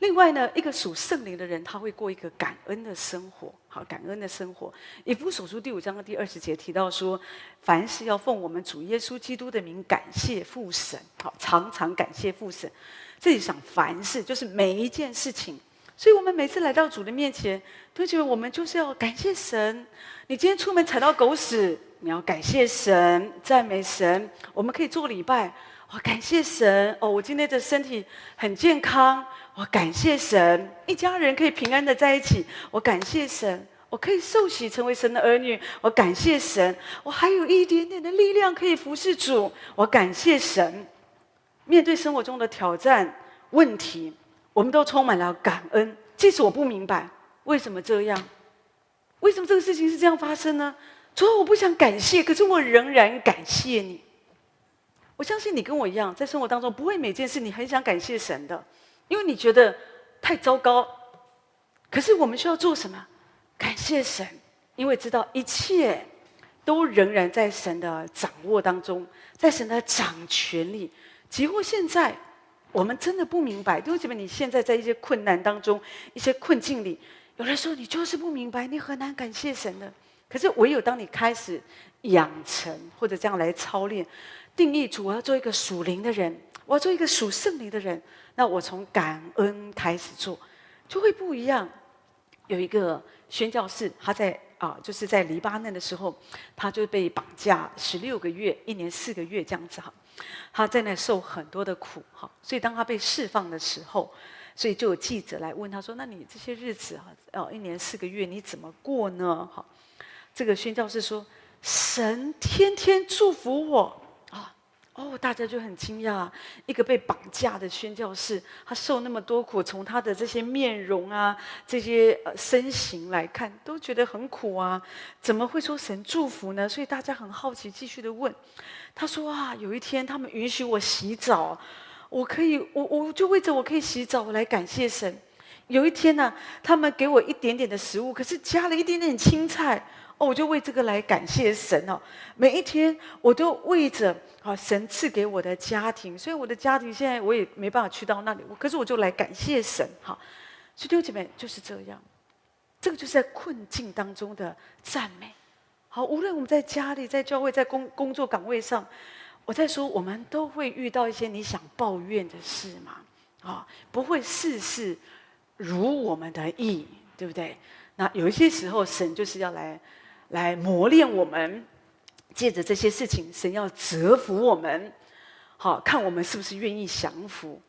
另外呢，一个属圣灵的人，他会过一个感恩的生活，好，感恩的生活。以弗所书第五章的第二十节提到说，凡事要奉我们主耶稣基督的名感谢父神，好，常常感谢父神。自己想凡事就是每一件事情，所以我们每次来到主的面前，都觉得我们就是要感谢神。你今天出门踩到狗屎，你要感谢神，赞美神。我们可以做礼拜，我感谢神。哦，我今天的身体很健康，我感谢神。一家人可以平安的在一起，我感谢神。我可以受洗成为神的儿女，我感谢神。我还有一点点的力量可以服侍主，我感谢神。面对生活中的挑战、问题，我们都充满了感恩。即使我不明白为什么这样，为什么这个事情是这样发生呢？除了我不想感谢，可是我仍然感谢你。我相信你跟我一样，在生活当中不会每件事你很想感谢神的，因为你觉得太糟糕。可是我们需要做什么？感谢神，因为知道一切都仍然在神的掌握当中，在神的掌权里。几乎现在，我们真的不明白，为什么你现在在一些困难当中、一些困境里，有的时候你就是不明白，你很难感谢神的。可是唯有当你开始养成或者这样来操练，定义主，我要做一个属灵的人，我要做一个属圣灵的人，那我从感恩开始做，就会不一样。有一个宣教士，他在啊，就是在黎巴嫩的时候，他就被绑架十六个月，一年四个月这样子哈。他在那受很多的苦哈，所以当他被释放的时候，所以就有记者来问他说：“那你这些日子啊，哦，一年四个月你怎么过呢？”哈，这个宣教士说：“神天天祝福我，哦，大家就很惊讶，一个被绑架的宣教士，他受那么多苦，从他的这些面容啊，这些呃身形来看，都觉得很苦啊，怎么会说神祝福呢？所以大家很好奇，继续的问。他说啊，有一天他们允许我洗澡，我可以，我我就为着我可以洗澡，我来感谢神。有一天呢、他们给我一点点的食物，可是加了一点点青菜。哦，我就为这个来感谢神哦。每一天，我都为着好神赐给我的家庭，所以我的家庭现在我也没办法去到那里，我可是我就来感谢神哈。所以弟兄姐妹就是这样，这个就是在困境当中的赞美。好，无论我们在家里、在教会、在工工作岗位上，我在说，我们都会遇到一些你想抱怨的事嘛？啊，不会事事如我们的意，对不对？那有一些时候，神就是要来。来磨练我们，借着这些事情，神要折服我们，好，看我们是不是愿意降服。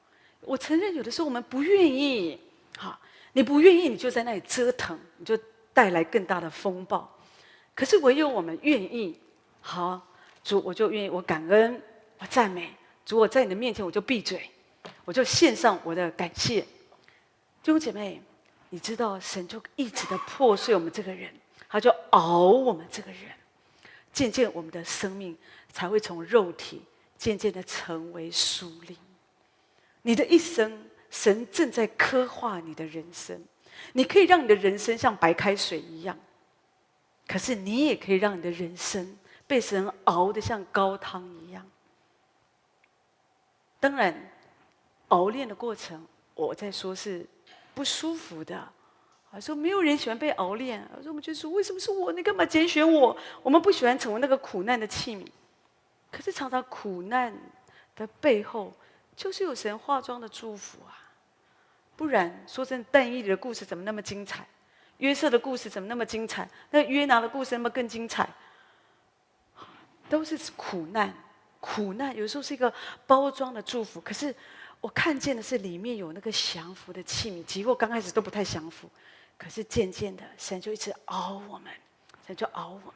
我承认有的时候我们不愿意，好，你不愿意，你就在那里折腾，你就带来更大的风暴。可是唯有我们愿意，好，主，我就愿意，我感恩，我赞美主，我在你的面前我就闭嘴，我就献上我的感谢。弟兄姐妹，你知道神就一直的破碎我们这个人。他就熬我们这个人，渐渐我们的生命才会从肉体渐渐的成为属灵。你的一生，神正在刻画你的人生。你可以让你的人生像白开水一样，可是你也可以让你的人生被神熬得像高汤一样。当然，熬炼的过程，我在说是不舒服的。啊说：“没有人喜欢被熬炼。”我说：“我们就说，为什么是我？你干嘛拣选我？我们不喜欢成为那个苦难的器皿。可是常常苦难的背后，就是有神化妆的祝福啊！不然，说真的，但以理的故事怎么那么精彩？约瑟的故事怎么那么精彩？那约拿的故事那么更精彩？都是苦难，苦难有时候是一个包装的祝福。可是我看见的是里面有那个降服的器皿，结果刚开始都不太降服。”可是渐渐的，神就一直熬我们，神就熬我们。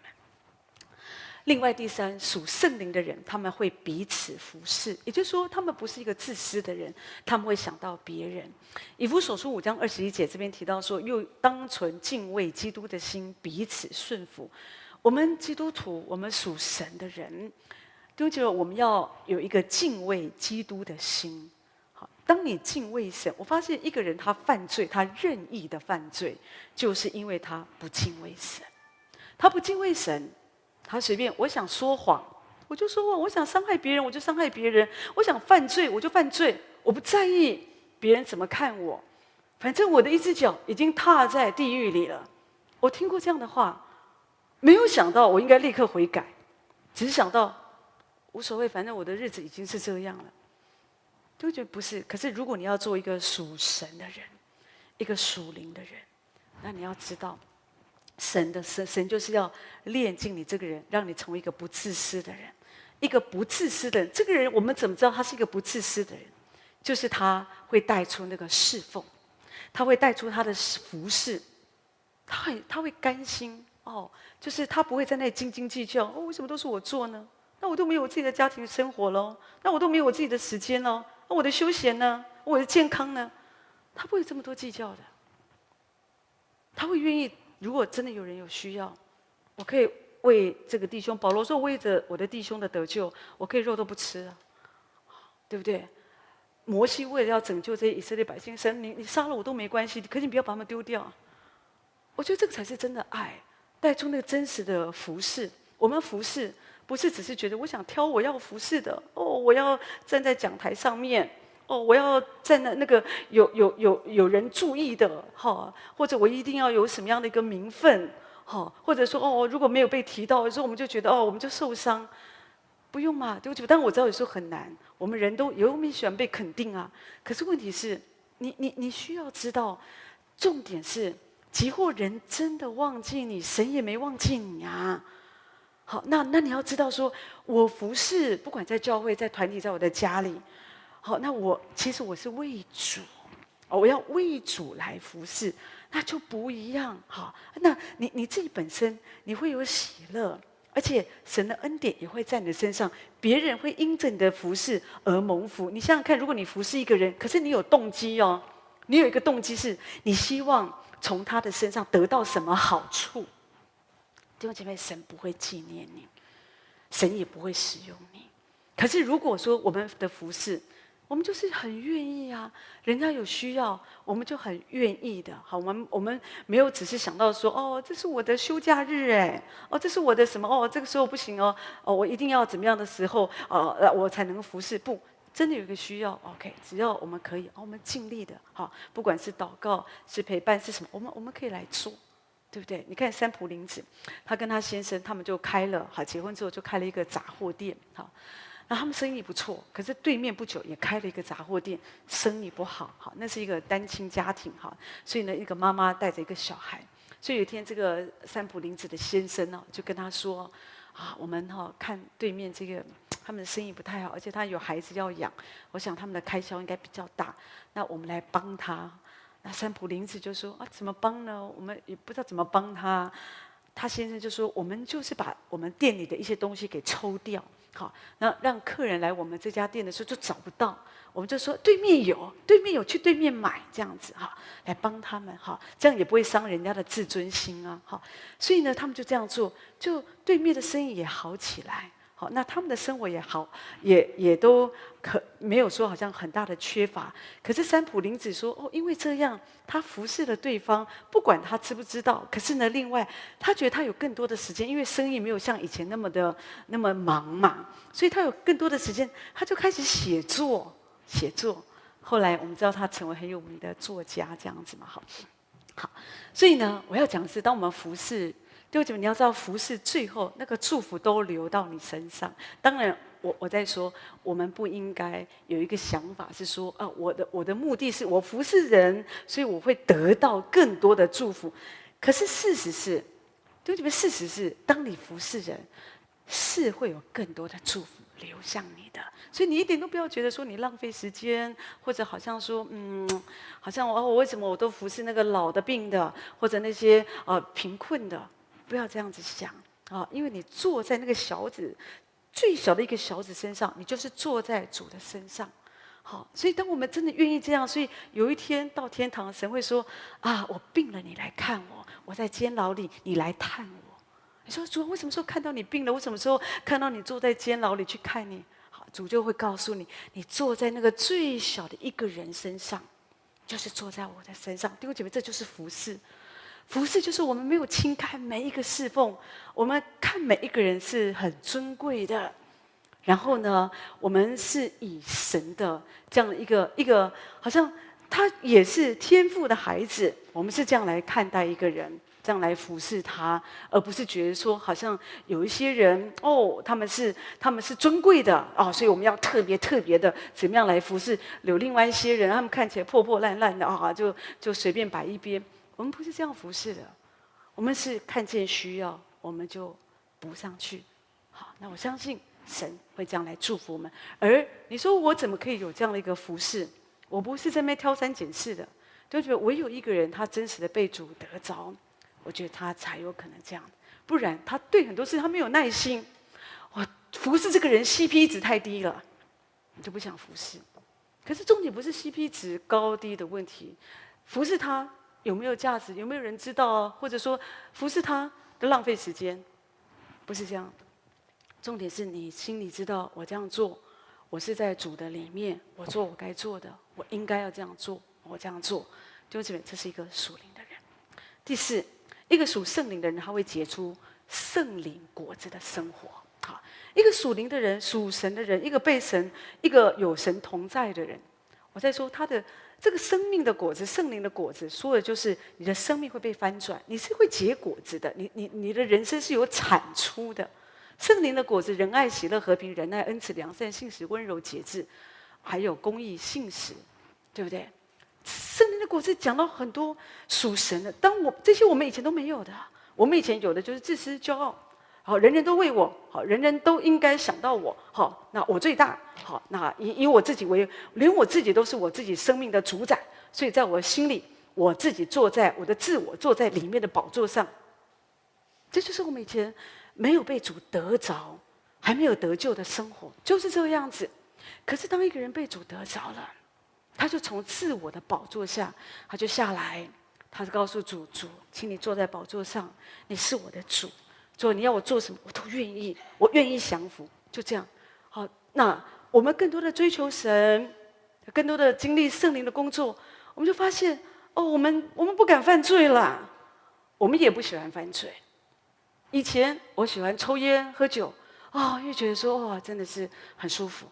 另外，第三属圣灵的人，他们会彼此服侍，也就是说，他们不是一个自私的人，他们会想到别人。以弗所书五章二十一节这边提到说，又当存敬畏基督的心，彼此顺服。我们基督徒，我们属神的人，都觉得我们要有一个敬畏基督的心。当你敬畏神，我发现一个人他犯罪，他任意的犯罪，就是因为他不敬畏神。他不敬畏神，他随便，我想说谎，我就说谎；我想伤害别人，我就伤害别人；我想犯罪，我就犯罪。我不在意别人怎么看我，反正我的一只脚已经踏在地狱里了。我听过这样的话，没有想到我应该立刻悔改，只是想到无所谓，反正我的日子已经是这样了。就觉得不是，可是如果你要做一个属神的人，一个属灵的人，那你要知道，神的神神就是要炼净你这个人，让你成为一个不自私的人，一个不自私的人。这个人我们怎么知道他是一个不自私的人？就是他会带出那个侍奉，他会带出他的服侍，他很他会甘心哦，就是他不会在那里斤斤计较哦，为什么都是我做呢？那我都没有我自己的家庭生活喽，那我都没有我自己的时间喽。我的休闲呢？我的健康呢？他不会这么多计较的。他会愿意，如果真的有人有需要，我可以为这个弟兄。保罗说：“为着我的弟兄的得救，我可以肉都不吃啊，对不对？”摩西为了要拯救这些以色列百姓，神，你你杀了我都没关系，可你不要把他们丢掉。我觉得这个才是真的爱，带出那个真实的服侍。我们服侍。不是只是觉得我想挑我要服侍的哦，我要站在讲台上面哦，我要站在那个有有有有人注意的哈，或者我一定要有什么样的一个名分哈，或者说哦，如果没有被提到的时候，我们就觉得哦，我们就受伤，不用嘛，对不对？但我知道有时候很难，我们人都有没喜欢被肯定啊。可是问题是你你你需要知道，重点是，即或人真的忘记你，神也没忘记你啊。好，那那你要知道说，我服侍，不管在教会、在团体、在我的家里，好，那我其实我是为主，我要为主来服侍，那就不一样。好，那你你自己本身你会有喜乐，而且神的恩典也会在你的身上，别人会因着你的服侍而蒙福。你想想看，如果你服侍一个人，可是你有动机哦，你有一个动机是你希望从他的身上得到什么好处？弟兄姐妹，神不会纪念你，神也不会使用你。可是如果说我们的服侍，我们就是很愿意啊，人家有需要，我们就很愿意的。好，我们我们没有只是想到说，哦，这是我的休假日哎，哦，这是我的什么哦，这个时候不行哦，哦，我一定要怎么样的时候，呃，我才能服侍。不，真的有一个需要，OK，只要我们可以，哦，我们尽力的，好，不管是祷告，是陪伴，是什么，我们我们可以来做，对不对？你看三浦林子，他跟他先生，他们就开了，好，结婚之后就开了一个杂货店，好。那他们生意不错，可是对面不久也开了一个杂货店，生意不好。好，那是一个单亲家庭哈，所以呢，一个妈妈带着一个小孩。所以有一天，这个三浦林子的先生呢，就跟他说：“啊，我们哈看对面这个他们的生意不太好，而且他有孩子要养，我想他们的开销应该比较大。那我们来帮他。”那三浦林子就说：“啊，怎么帮呢？我们也不知道怎么帮他。”他先生就说：“我们就是把我们店里的一些东西给抽掉。”好，那让客人来我们这家店的时候就找不到，我们就说对面有，对面有去对面买这样子哈，来帮他们哈，这样也不会伤人家的自尊心啊，好，所以呢，他们就这样做，就对面的生意也好起来。好，那他们的生活也好，也也都可没有说好像很大的缺乏。可是三浦林子说：“哦，因为这样，他服侍了对方，不管他知不知道。可是呢，另外他觉得他有更多的时间，因为生意没有像以前那么的那么忙嘛，所以他有更多的时间，他就开始写作，写作。后来我们知道他成为很有名的作家，这样子嘛，好，好。所以呢，我要讲的是，当我们服侍。弟兄姐妹，你要知道，服侍最后那个祝福都流到你身上。当然，我我在说，我们不应该有一个想法是说，啊，我的我的目的是我服侍人，所以我会得到更多的祝福。可是事实是，弟兄姐妹，事实是，当你服侍人，是会有更多的祝福流向你的。所以你一点都不要觉得说你浪费时间，或者好像说，嗯，好像我我为什么我都服侍那个老的、病的，或者那些呃贫困的。不要这样子想啊！因为你坐在那个小子最小的一个小子身上，你就是坐在主的身上。好，所以当我们真的愿意这样，所以有一天到天堂，神会说：“啊，我病了，你来看我；我在监牢里，你来探我。”你说主，我什么时候看到你病了？我什么时候看到你坐在监牢里去看你？好，主就会告诉你：你坐在那个最小的一个人身上，就是坐在我的身上。弟兄姐妹，这就是服侍。服侍就是我们没有轻看每一个侍奉，我们看每一个人是很尊贵的。然后呢，我们是以神的这样一个一个，好像他也是天父的孩子，我们是这样来看待一个人，这样来服侍他，而不是觉得说好像有一些人哦，他们是他们是尊贵的哦，所以我们要特别特别的怎么样来服侍。有另外一些人，他们看起来破破烂烂的啊，就就随便摆一边。我们不是这样服侍的，我们是看见需要，我们就补上去。好，那我相信神会这样来祝福我们。而你说我怎么可以有这样的一个服侍？我不是在那边挑三拣四的，就觉得唯有一个人他真实的被主得着，我觉得他才有可能这样。不然他对很多事他没有耐心，我服侍这个人 CP 值太低了，你就不想服侍。可是重点不是 CP 值高低的问题，服侍他。有没有价值？有没有人知道啊？或者说服侍他的浪费时间，不是这样。重点是你心里知道，我这样做，我是在主的里面，我做我该做的，我应该要这样做，我这样做。就这边，这是一个属灵的人。第四，一个属圣灵的人，他会结出圣灵果子的生活。好，一个属灵的人，属神的人，一个被神，一个有神同在的人。我在说他的。这个生命的果子，圣灵的果子，说的就是你的生命会被翻转，你是会结果子的，你你你的人生是有产出的。圣灵的果子，仁爱、喜乐、和平、仁爱、恩慈、良善、信实、温柔、节制，还有公义、信实，对不对？圣灵的果子讲到很多属神的，当我这些我们以前都没有的，我们以前有的就是自私、骄傲。好，人人都为我好，人人都应该想到我好，那我最大好，那以以我自己为，连我自己都是我自己生命的主宰，所以在我心里，我自己坐在我的自我坐在里面的宝座上，这就是我们以前没有被主得着，还没有得救的生活，就是这个样子。可是当一个人被主得着了，他就从自我的宝座下，他就下来，他就告诉主：主，请你坐在宝座上，你是我的主，主你要我做什么，我都愿意，我愿意降服。就这样，好，那我们更多的追求神，更多的经历圣灵的工作，我们就发现，哦，我们我们不敢犯罪了，我们也不喜欢犯罪。以前我喜欢抽烟喝酒，啊、哦，因为觉得说哇、哦，真的是很舒服。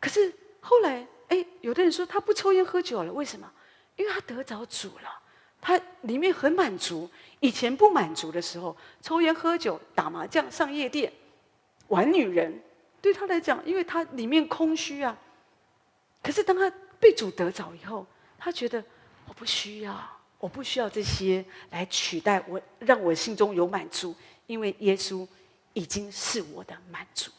可是后来，哎，有的人说他不抽烟喝酒了，为什么？因为他得着主了，他里面很满足。以前不满足的时候，抽烟喝酒、打麻将、上夜店、玩女人。对他来讲，因为他里面空虚啊。可是当他被主得着以后，他觉得我不需要，我不需要这些来取代我，让我心中有满足，因为耶稣已经是我的满足。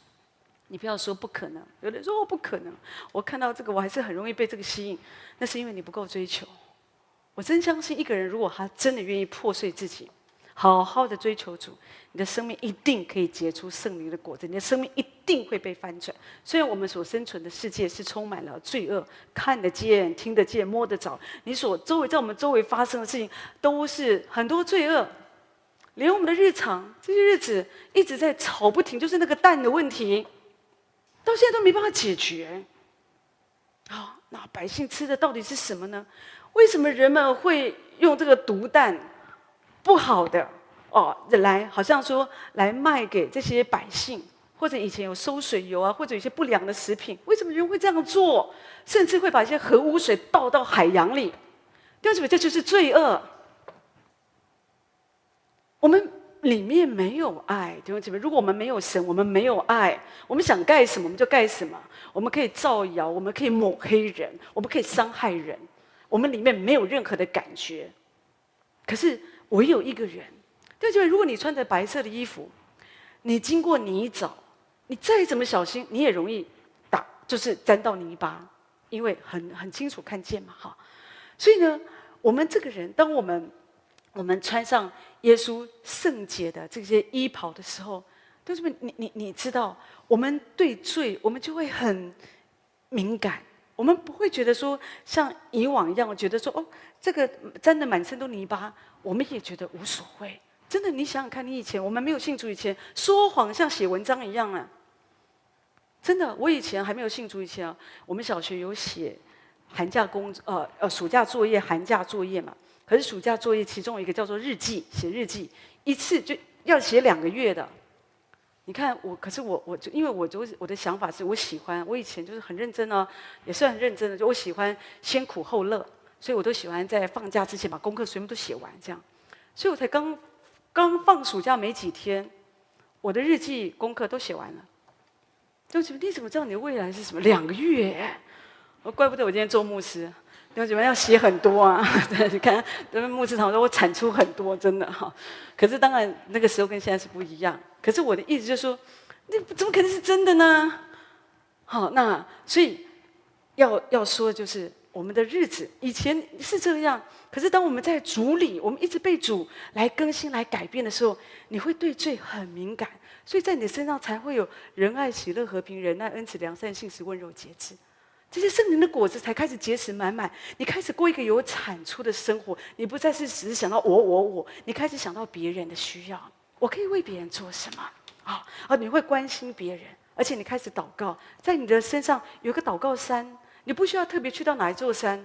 你不要说不可能，有人说我不可能。我看到这个，我还是很容易被这个吸引。那是因为你不够追求。我真相信，一个人如果他真的愿意破碎自己。好好的追求主，你的生命一定可以结出圣灵的果子，你的生命一定会被翻转。虽然我们所生存的世界是充满了罪恶，看得见、听得见、摸得着，你所周围在我们周围发生的事情都是很多罪恶，连我们的日常这些日子一直在吵不停，就是那个蛋的问题，到现在都没办法解决。好，那百姓吃的到底是什么呢？为什么人们会用这个毒蛋？不好的哦，来好像说来卖给这些百姓，或者以前有收水油啊，或者有些不良的食品，为什么人会这样做？甚至会把一些核污水倒到海洋里，为什么？这就是罪恶。我们里面没有爱，弟兄姊妹，如果我们没有神，我们没有爱，我们想干什么我们就干什么，我们可以造谣，我们可以抹黑人，我们可以伤害人，我们里面没有任何的感觉，可是。唯有一个人，对不对？如果你穿着白色的衣服，你经过泥沼，你再怎么小心，你也容易打，就是沾到泥巴，因为很很清楚看见嘛，哈。所以呢，我们这个人，当我们我们穿上耶稣圣洁的这些衣袍的时候，对不？你你你知道，我们对罪，我们就会很敏感，我们不会觉得说像以往一样，觉得说哦，这个沾的满身都泥巴。我们也觉得无所谓，真的，你想想看，你以前我们没有信主以前，说谎像写文章一样啊！真的，我以前还没有信主以前啊，我们小学有写寒假工呃呃暑假作业、寒假作业嘛。可是暑假作业其中一个叫做日记，写日记一次就要写两个月的。你看我，可是我我就因为我就我的想法是我喜欢，我以前就是很认真哦，也是很认真的，就我喜欢先苦后乐。所以我都喜欢在放假之前把功课全部都写完，这样。所以我才刚刚放暑假没几天，我的日记功课都写完了。弟兄姐妹，你怎么知道你的未来是什么？两个月，我怪不得我今天做牧师，弟兄姐妹要写很多啊。你看，咱们牧师堂说我产出很多，真的哈。可是当然那个时候跟现在是不一样。可是我的意思就是说，那怎么可能是真的呢？好，那所以要要说就是。我们的日子以前是这样，可是当我们在主里，我们一直被主来更新、来改变的时候，你会对罪很敏感，所以在你的身上才会有仁爱、喜乐、和平、忍耐、恩慈、良善、信实、温柔、节制，这些圣灵的果子才开始结实满满。你开始过一个有产出的生活，你不再是只是想到我、我、我，你开始想到别人的需要，我可以为别人做什么？啊啊！你会关心别人，而且你开始祷告，在你的身上有一个祷告山。你不需要特别去到哪一座山，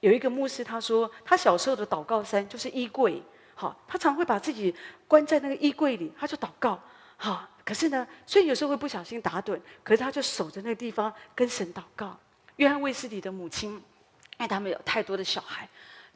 有一个牧师他说，他小时候的祷告山就是衣柜，好，他常会把自己关在那个衣柜里，他就祷告，好，可是呢，虽然有时候会不小心打盹，可是他就守着那个地方跟神祷告。约翰卫斯理的母亲，因为他们有太多的小孩，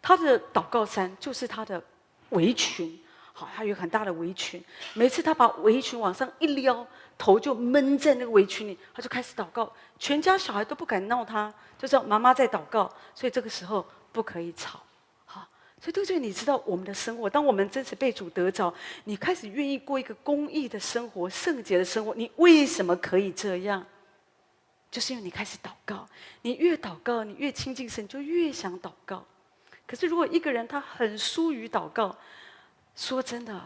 他的祷告山就是他的围裙，好，他有很大的围裙，每次他把围裙往上一撩。头就闷在那个围裙里，他就开始祷告，全家小孩都不敢闹他，就知道妈妈在祷告，所以这个时候不可以吵，好，所以对对，你知道我们的生活，当我们真实被主得着，你开始愿意过一个公义的生活、圣洁的生活，你为什么可以这样？就是因为你开始祷告，你越祷告，你越亲近神，就越想祷告。可是如果一个人他很疏于祷告，说真的。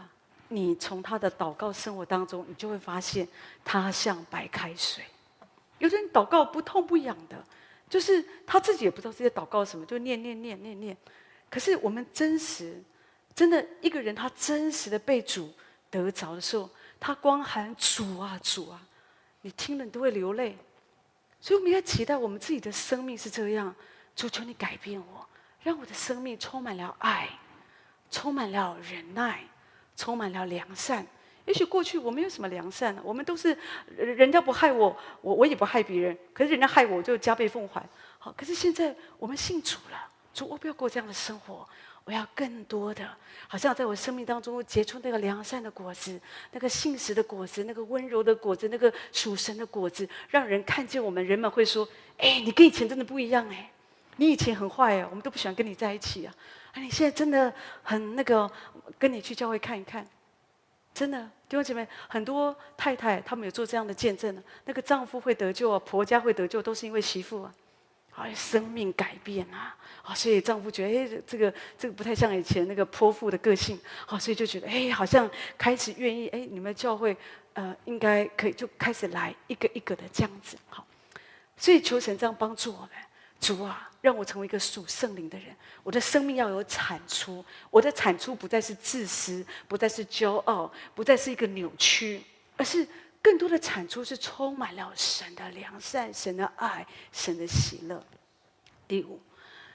你从他的祷告生活当中，你就会发现他像白开水。有的人祷告不痛不痒的，就是他自己也不知道自己祷告什么，就念念念念念。可是我们真实，真的一个人他真实的被主得着的时候，他光喊主啊主啊，你听了你都会流泪。所以我们要期待我们自己的生命是这样，主求你改变我，让我的生命充满了爱，充满了忍耐，充满了良善。也许过去我没有什么良善，我们都是人家不害我，我我也不害别人。可是人家害我，我就加倍奉还。好，可是现在我们信主了，主，我不要过这样的生活，我要更多的，好像在我生命当中结出那个良善的果子，那个信实的果子，那个温柔的果子，那个属神的果子，让人看见我们，人们会说：“哎，你跟以前真的不一样哎，你以前很坏啊，我们都不喜欢跟你在一起啊，啊，你现在真的很那个，跟你去教会看一看。”真的，弟兄姐妹，很多太太她们有做这样的见证呢。那个丈夫会得救啊，婆家会得救，都是因为媳妇啊，哎，生命改变啊，啊，所以丈夫觉得，哎，这个这个不太像以前那个泼妇的个性，好，所以就觉得，哎，好像开始愿意，哎，你们教会，呃，应该可以就开始来一个一个的这样子，好，所以求神这样帮助我们。主啊，让我成为一个属圣灵的人。我的生命要有产出，我的产出不再是自私，不再是骄傲，不再是一个扭曲，而是更多的产出是充满了神的良善、神的爱、神的喜乐。第五，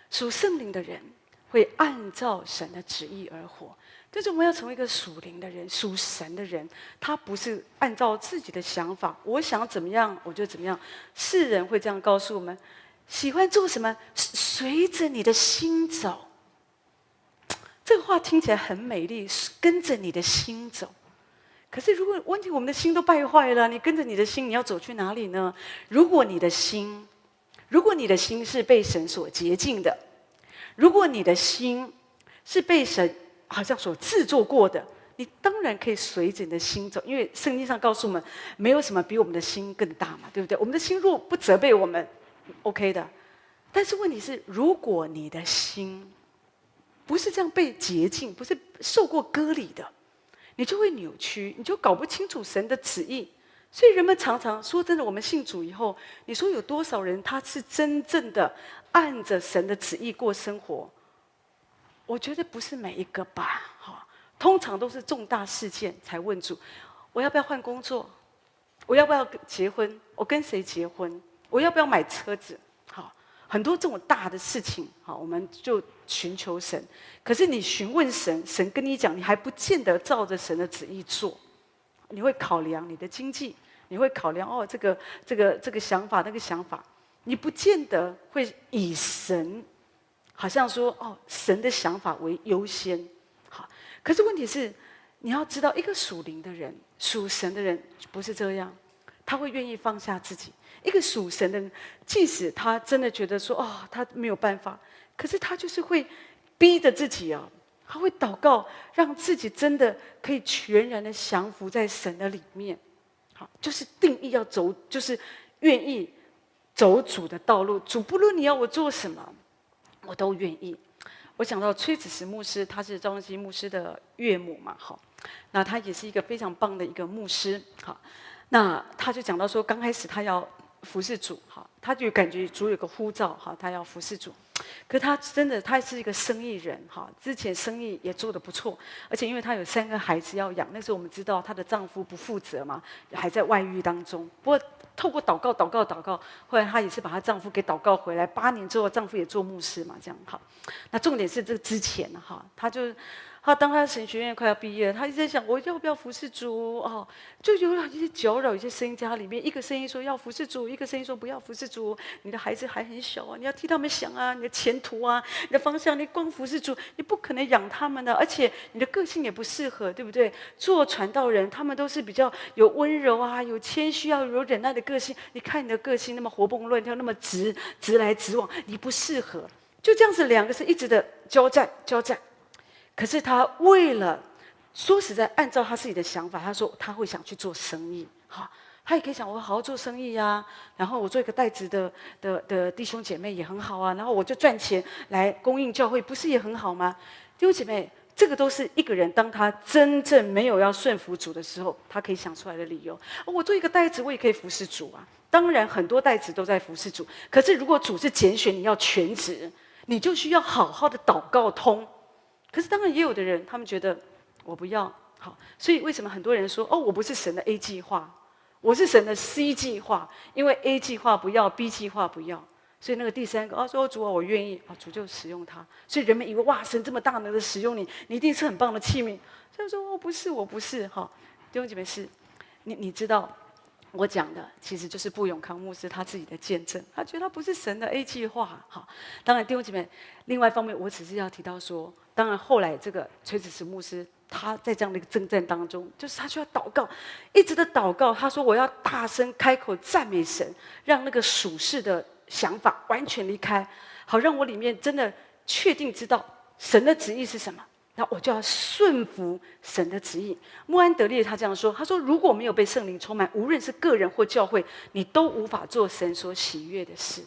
属圣灵的人会按照神的旨意而活。就是我们要成为一个属灵的人、属神的人，他不是按照自己的想法，我想怎么样我就怎么样。世人会这样告诉我们。喜欢做什么？随着你的心走。这个话听起来很美丽，跟着你的心走。可是，如果问题我们的心都败坏了，你跟着你的心，你要走去哪里呢？如果你的心，如果你的心是被神所洁净的，如果你的心是被神好像所制作过的，你当然可以随着你的心走，因为圣经上告诉我们，没有什么比我们的心更大嘛，对不对？我们的心若不责备我们。OK 的，但是问题是，如果你的心不是这样被洁净，不是受过割礼的，你就会扭曲，你就搞不清楚神的旨意。所以人们常常说，真的，我们信主以后，你说有多少人他是真正的按着神的旨意过生活？我觉得不是每一个吧，哈，通常都是重大事件才问主：我要不要换工作？我要不要结婚？我跟谁结婚？我要不要买车子？很多这种大的事情，好，我们就寻求神。可是你询问神，神跟你讲，你还不见得照着神的旨意做。你会考量你的经济，你会考量哦，这个这个这个想法，那个想法，你不见得会以神，好像说哦，神的想法为优先。好，可是问题是，你要知道，一个属灵的人，属神的人不是这样，他会愿意放下自己。一个属神的人，即使他真的觉得说，哦，他没有办法，可是他就是会逼着自己啊，他会祷告，让自己真的可以全然的降服在神的里面。好，就是定义要走，就是愿意走主的道路。主不论你要我做什么，我都愿意。我想到崔子石牧师，他是赵文基牧师的岳母嘛，好，那他也是一个非常棒的一个牧师。好，那他就讲到说，刚开始他要。服侍主，哈，他就感觉主有个呼召，哈，他要服侍主。可他真的，他是一个生意人，哈，之前生意也做得不错，而且因为他有三个孩子要养，那时候我们知道她的丈夫不负责嘛，还在外遇当中。不过透过祷告、祷告、祷告，后来她也是把她丈夫给祷告回来。八年之后，丈夫也做牧师嘛，这样哈。那重点是这之前哈，他就。他当他神学院快要毕业，他一直在想我要不要服侍主哦，就有一些搅扰，一些声音在他里面。一个声音说要服侍主，一个声音说不要服侍主。你的孩子还很小啊，你要替他们想啊，你的前途啊，你的方向，你光服侍主，你不可能养他们的，而且你的个性也不适合，对不对？做传道人，他们都是比较有温柔啊，有谦虚啊，有忍耐的个性。你看你的个性那么活蹦乱跳，那么直直来直往，你不适合。就这样子，两个是一直的交战，交战。可是他为了说实在，按照他自己的想法，他说他会想去做生意，哈，他也可以想我好好做生意呀、然后我做一个带子的的的弟兄姐妹也很好啊，然后我就赚钱来供应教会，不是也很好吗？弟兄姐妹，这个都是一个人当他真正没有要顺服主的时候，他可以想出来的理由。我做一个带子，我也可以服侍主啊。当然，很多带子都在服侍主。可是，如果主是拣选你要全职，你就需要好好的祷告通。可是，当然也有的人，他们觉得我不要好。所以，为什么很多人说哦，我不是神的 A 计划，我是神的 C 计划？因为 A 计划不要，B 计划不要。所以那个第三个啊，说主啊，我愿意啊，主就使用他。所以人们以为哇，神这么大能的使用你，你一定是很棒的器皿。所以说哦，不是，我不是哈。弟兄姐妹是，你你知道我讲的其实就是布永康牧师他自己的见证。他觉得他不是神的 A 计划哈。当然弟兄姐妹，另外一方面我只是要提到说，当然后来这个崔子慈牧师他在这样的一个征战当中，就是他需要祷告，一直的祷告。他说我要大声开口赞美神，让那个属世的。想法完全离开，好让我里面真的确定知道神的旨意是什么，那我就要顺服神的旨意。穆安德烈他这样说：“他说如果没有被圣灵充满，无论是个人或教会，你都无法做神所喜悦的事。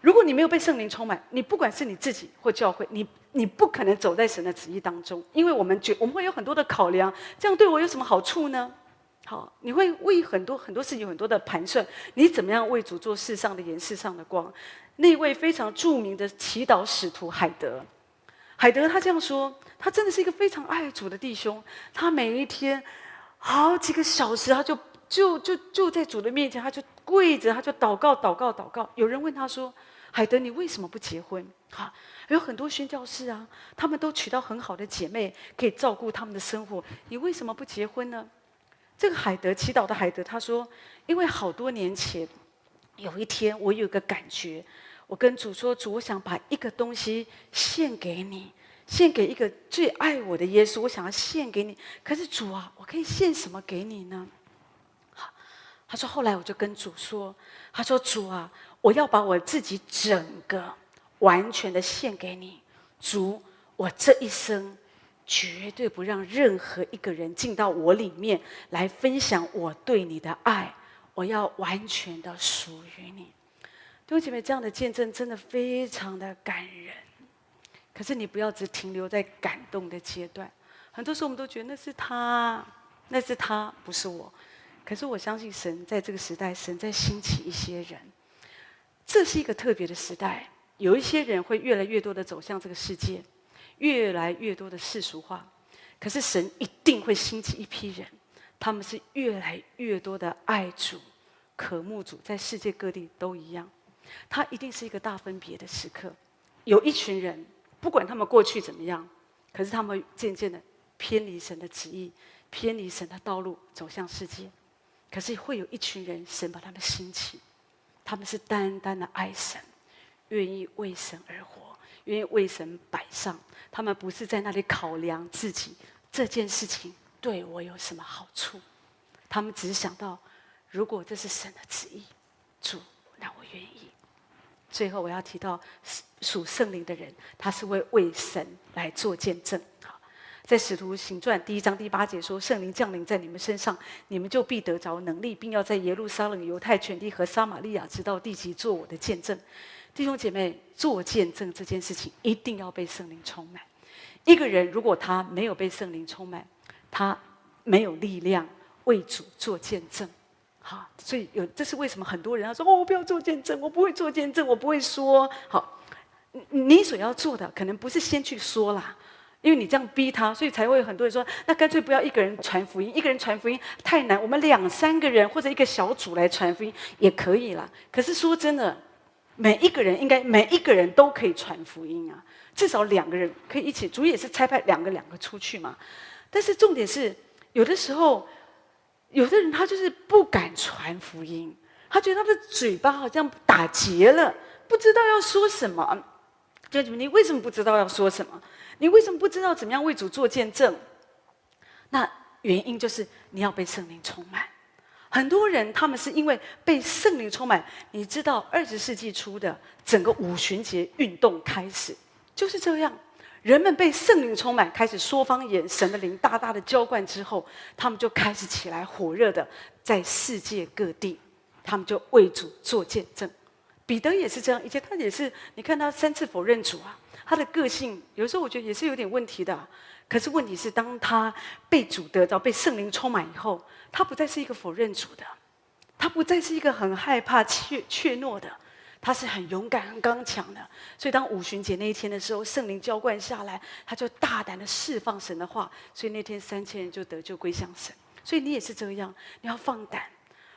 如果你没有被圣灵充满，你不管是你自己或教会，你你不可能走在神的旨意当中，因为我们觉我们会有很多的考量，这样对我有什么好处呢？”好，你会为很多很多事情有很多的盘算，你怎么样为主做世上的盐、世上的光？那位非常著名的祈祷使徒海德，海德他这样说，他真的是一个非常爱主的弟兄。他每一天好几个小时，他就就就就在主的面前，他就跪着，他就祷告、祷告、祷告。有人问他说：“海德，你为什么不结婚？”哈，有很多宣教士啊，他们都娶到很好的姐妹，可以照顾他们的生活，你为什么不结婚呢？这个海德祈祷的海德，他说：“因为好多年前，有一天我有个感觉，我跟主说：主，我想把一个东西献给你，献给一个最爱我的耶稣，我想要献给你。可是主啊，我可以献什么给你呢？”好，他说：“后来我就跟主说，他说主啊，我要把我自己整个完全的献给你，主，我这一生。”绝对不让任何一个人进到我里面来分享我对你的爱，我要完全的属于你。弟兄姐妹，这样的见证真的非常的感人。可是你不要只停留在感动的阶段，很多时候我们都觉得那是他，那是他，不是我。可是我相信神在这个时代，神在兴起一些人，这是一个特别的时代，有一些人会越来越多的走向这个世界。越来越多的世俗化，可是神一定会兴起一批人，他们是越来越多的爱主、渴慕主，在世界各地都一样。他一定是一个大分别的时刻。有一群人，不管他们过去怎么样，可是他们渐渐的偏离神的旨意，偏离神的道路，走向世界。可是会有一群人，神把他们兴起，他们是单单的爱神，愿意为神而活，愿意为神摆上。他们不是在那里考量自己这件事情对我有什么好处，他们只是想到，如果这是神的旨意，主让我愿意。最后我要提到属圣灵的人，他是会为神来做见证。在使徒行传第一章第八节说：“圣灵降临在你们身上，你们就必得着能力，并要在耶路撒冷、犹太全地和撒玛利亚直到地极做我的见证。”弟兄姐妹，做见证这件事情一定要被圣灵充满。一个人如果他没有被圣灵充满，他没有力量为主做见证。好，所以有这是为什么很多人他说：“哦，我不要做见证，我不会做见证，我不会说。”好，你所要做的可能不是先去说啦，因为你这样逼他，所以才会有很多人说：“那干脆不要一个人传福音，一个人传福音太难，我们两三个人或者一个小组来传福音也可以啦。”可是说真的。每一个人应该每一个人都可以传福音啊，至少两个人可以一起。主也是差派两个两个出去嘛。但是重点是，有的时候，有的人他就是不敢传福音，他觉得他的嘴巴好像打结了，不知道要说什么。就你为什么不知道要说什么？你为什么不知道怎么样为主做见证？那原因就是你要被圣灵充满。很多人他们是因为被圣灵充满，你知道，二十世纪初的整个五旬节运动开始就是这样，人们被圣灵充满，开始说方言，神的灵大大的浇灌之后，他们就开始起来火热的在世界各地，他们就为主做见证。彼得也是这样，以前他也是，你看他三次否认主啊，他的个性有时候我觉得也是有点问题的。可是问题是，当他被主得着、被圣灵充满以后，他不再是一个否认主的，他不再是一个很害怕怯怯懦的。他是很勇敢、很刚强的，所以当五旬节那一天的时候，圣灵浇灌下来，他就大胆的释放神的话，所以那天三千人就得救归向神。所以你也是这样，你要放胆，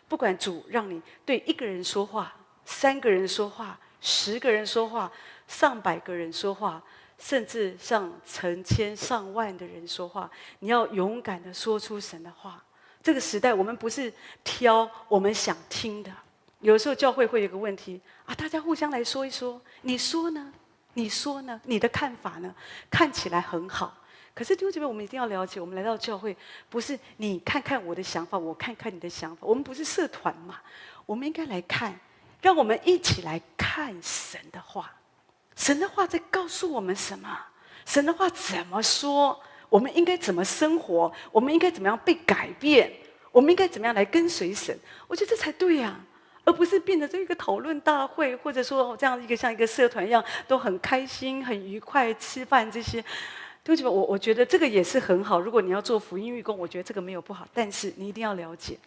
不管主让你对一个人说话、三个人说话、十个人说话、上百个人说话，甚至上成千上万的人说话，你要勇敢的说出神的话。这个时代，我们不是挑我们想听的。有时候教会会有个问题啊，大家互相来说一说，你说呢？你说呢？你的看法呢？看起来很好，可是弟兄姐妹，我们一定要了解，我们来到教会不是你看看我的想法，我看看你的想法，我们不是社团嘛，我们应该来看，让我们一起来看神的话，神的话在告诉我们什么？神的话怎么说？我们应该怎么生活？我们应该怎么样被改变？我们应该怎么样来跟随神？我觉得这才对呀、而不是变成这一个讨论大会，或者说这样一个像一个社团一样，都很开心、很愉快吃饭这些，对不起，我我觉得这个也是很好。如果你要做福音事工，我觉得这个没有不好。但是你一定要了解，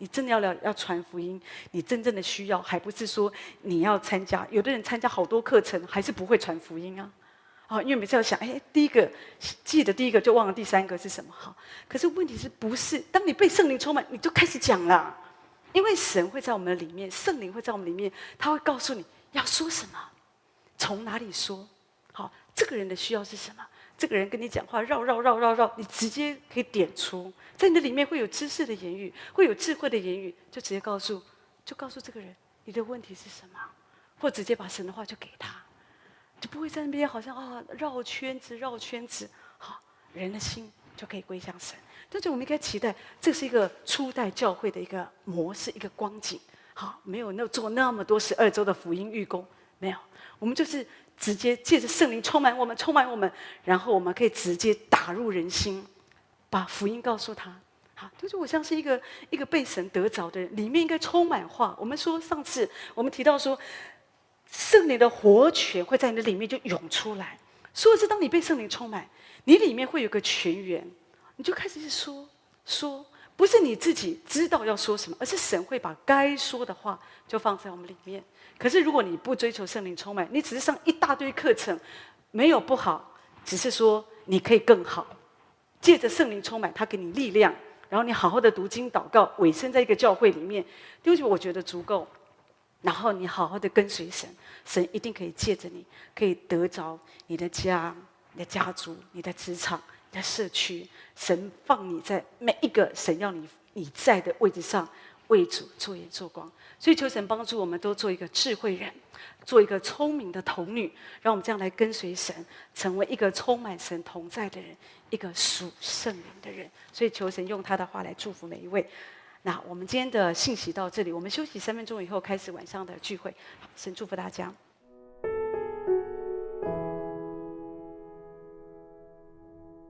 你真的要了要传福音，你真正的需要，还不是说你要参加。有的人参加好多课程，还是不会传福音啊！啊，因为每次要想，哎，第一个记得第一个就忘了第三个是什么好。可是问题是不是当你被圣灵充满，你就开始讲了？因为神会在我们的里面，圣灵会在我们里面，他会告诉你要说什么，从哪里说。好，这个人的需要是什么？这个人跟你讲话绕绕绕绕绕，你直接可以点出，在你的里面会有知识的言语，会有智慧的言语，就直接告诉，就告诉这个人你的问题是什么，或直接把神的话就给他，就不会在那边好像啊绕圈子绕圈子。好，人的心就可以归向神。但是我们应该期待，这是一个初代教会的一个模式，一个光景。好，没有那做那么多十二周的福音预工，没有。我们就是直接借着圣灵充满我们，充满我们，然后我们可以直接打入人心，把福音告诉他。好，就是我像是一个一个被神得着的人，里面应该充满话。我们说上次我们提到说，圣灵的活泉会在你的里面就涌出来。所以是当你被圣灵充满，你里面会有个泉源。你就开始去说说，不是你自己知道要说什么，而是神会把该说的话就放在我们里面。可是如果你不追求圣灵充满，你只是上一大堆课程，没有不好，只是说你可以更好。借着圣灵充满，他给你力量，然后你好好的读经祷告，委身在一个教会里面，丢弃我觉得足够。然后你好好的跟随神，神一定可以借着你，可以得着你的家、你的家族、你的职场。你的社区，神放你在每一个神要你你在的位置上为主做盐做光，所以求神帮助我们都做一个智慧人，做一个聪明的童女，让我们这样来跟随神，成为一个充满神同在的人，一个属圣灵的人。所以求神用他的话来祝福每一位。那我们今天的信息到这里，我们休息三分钟以后开始晚上的聚会。神祝福大家。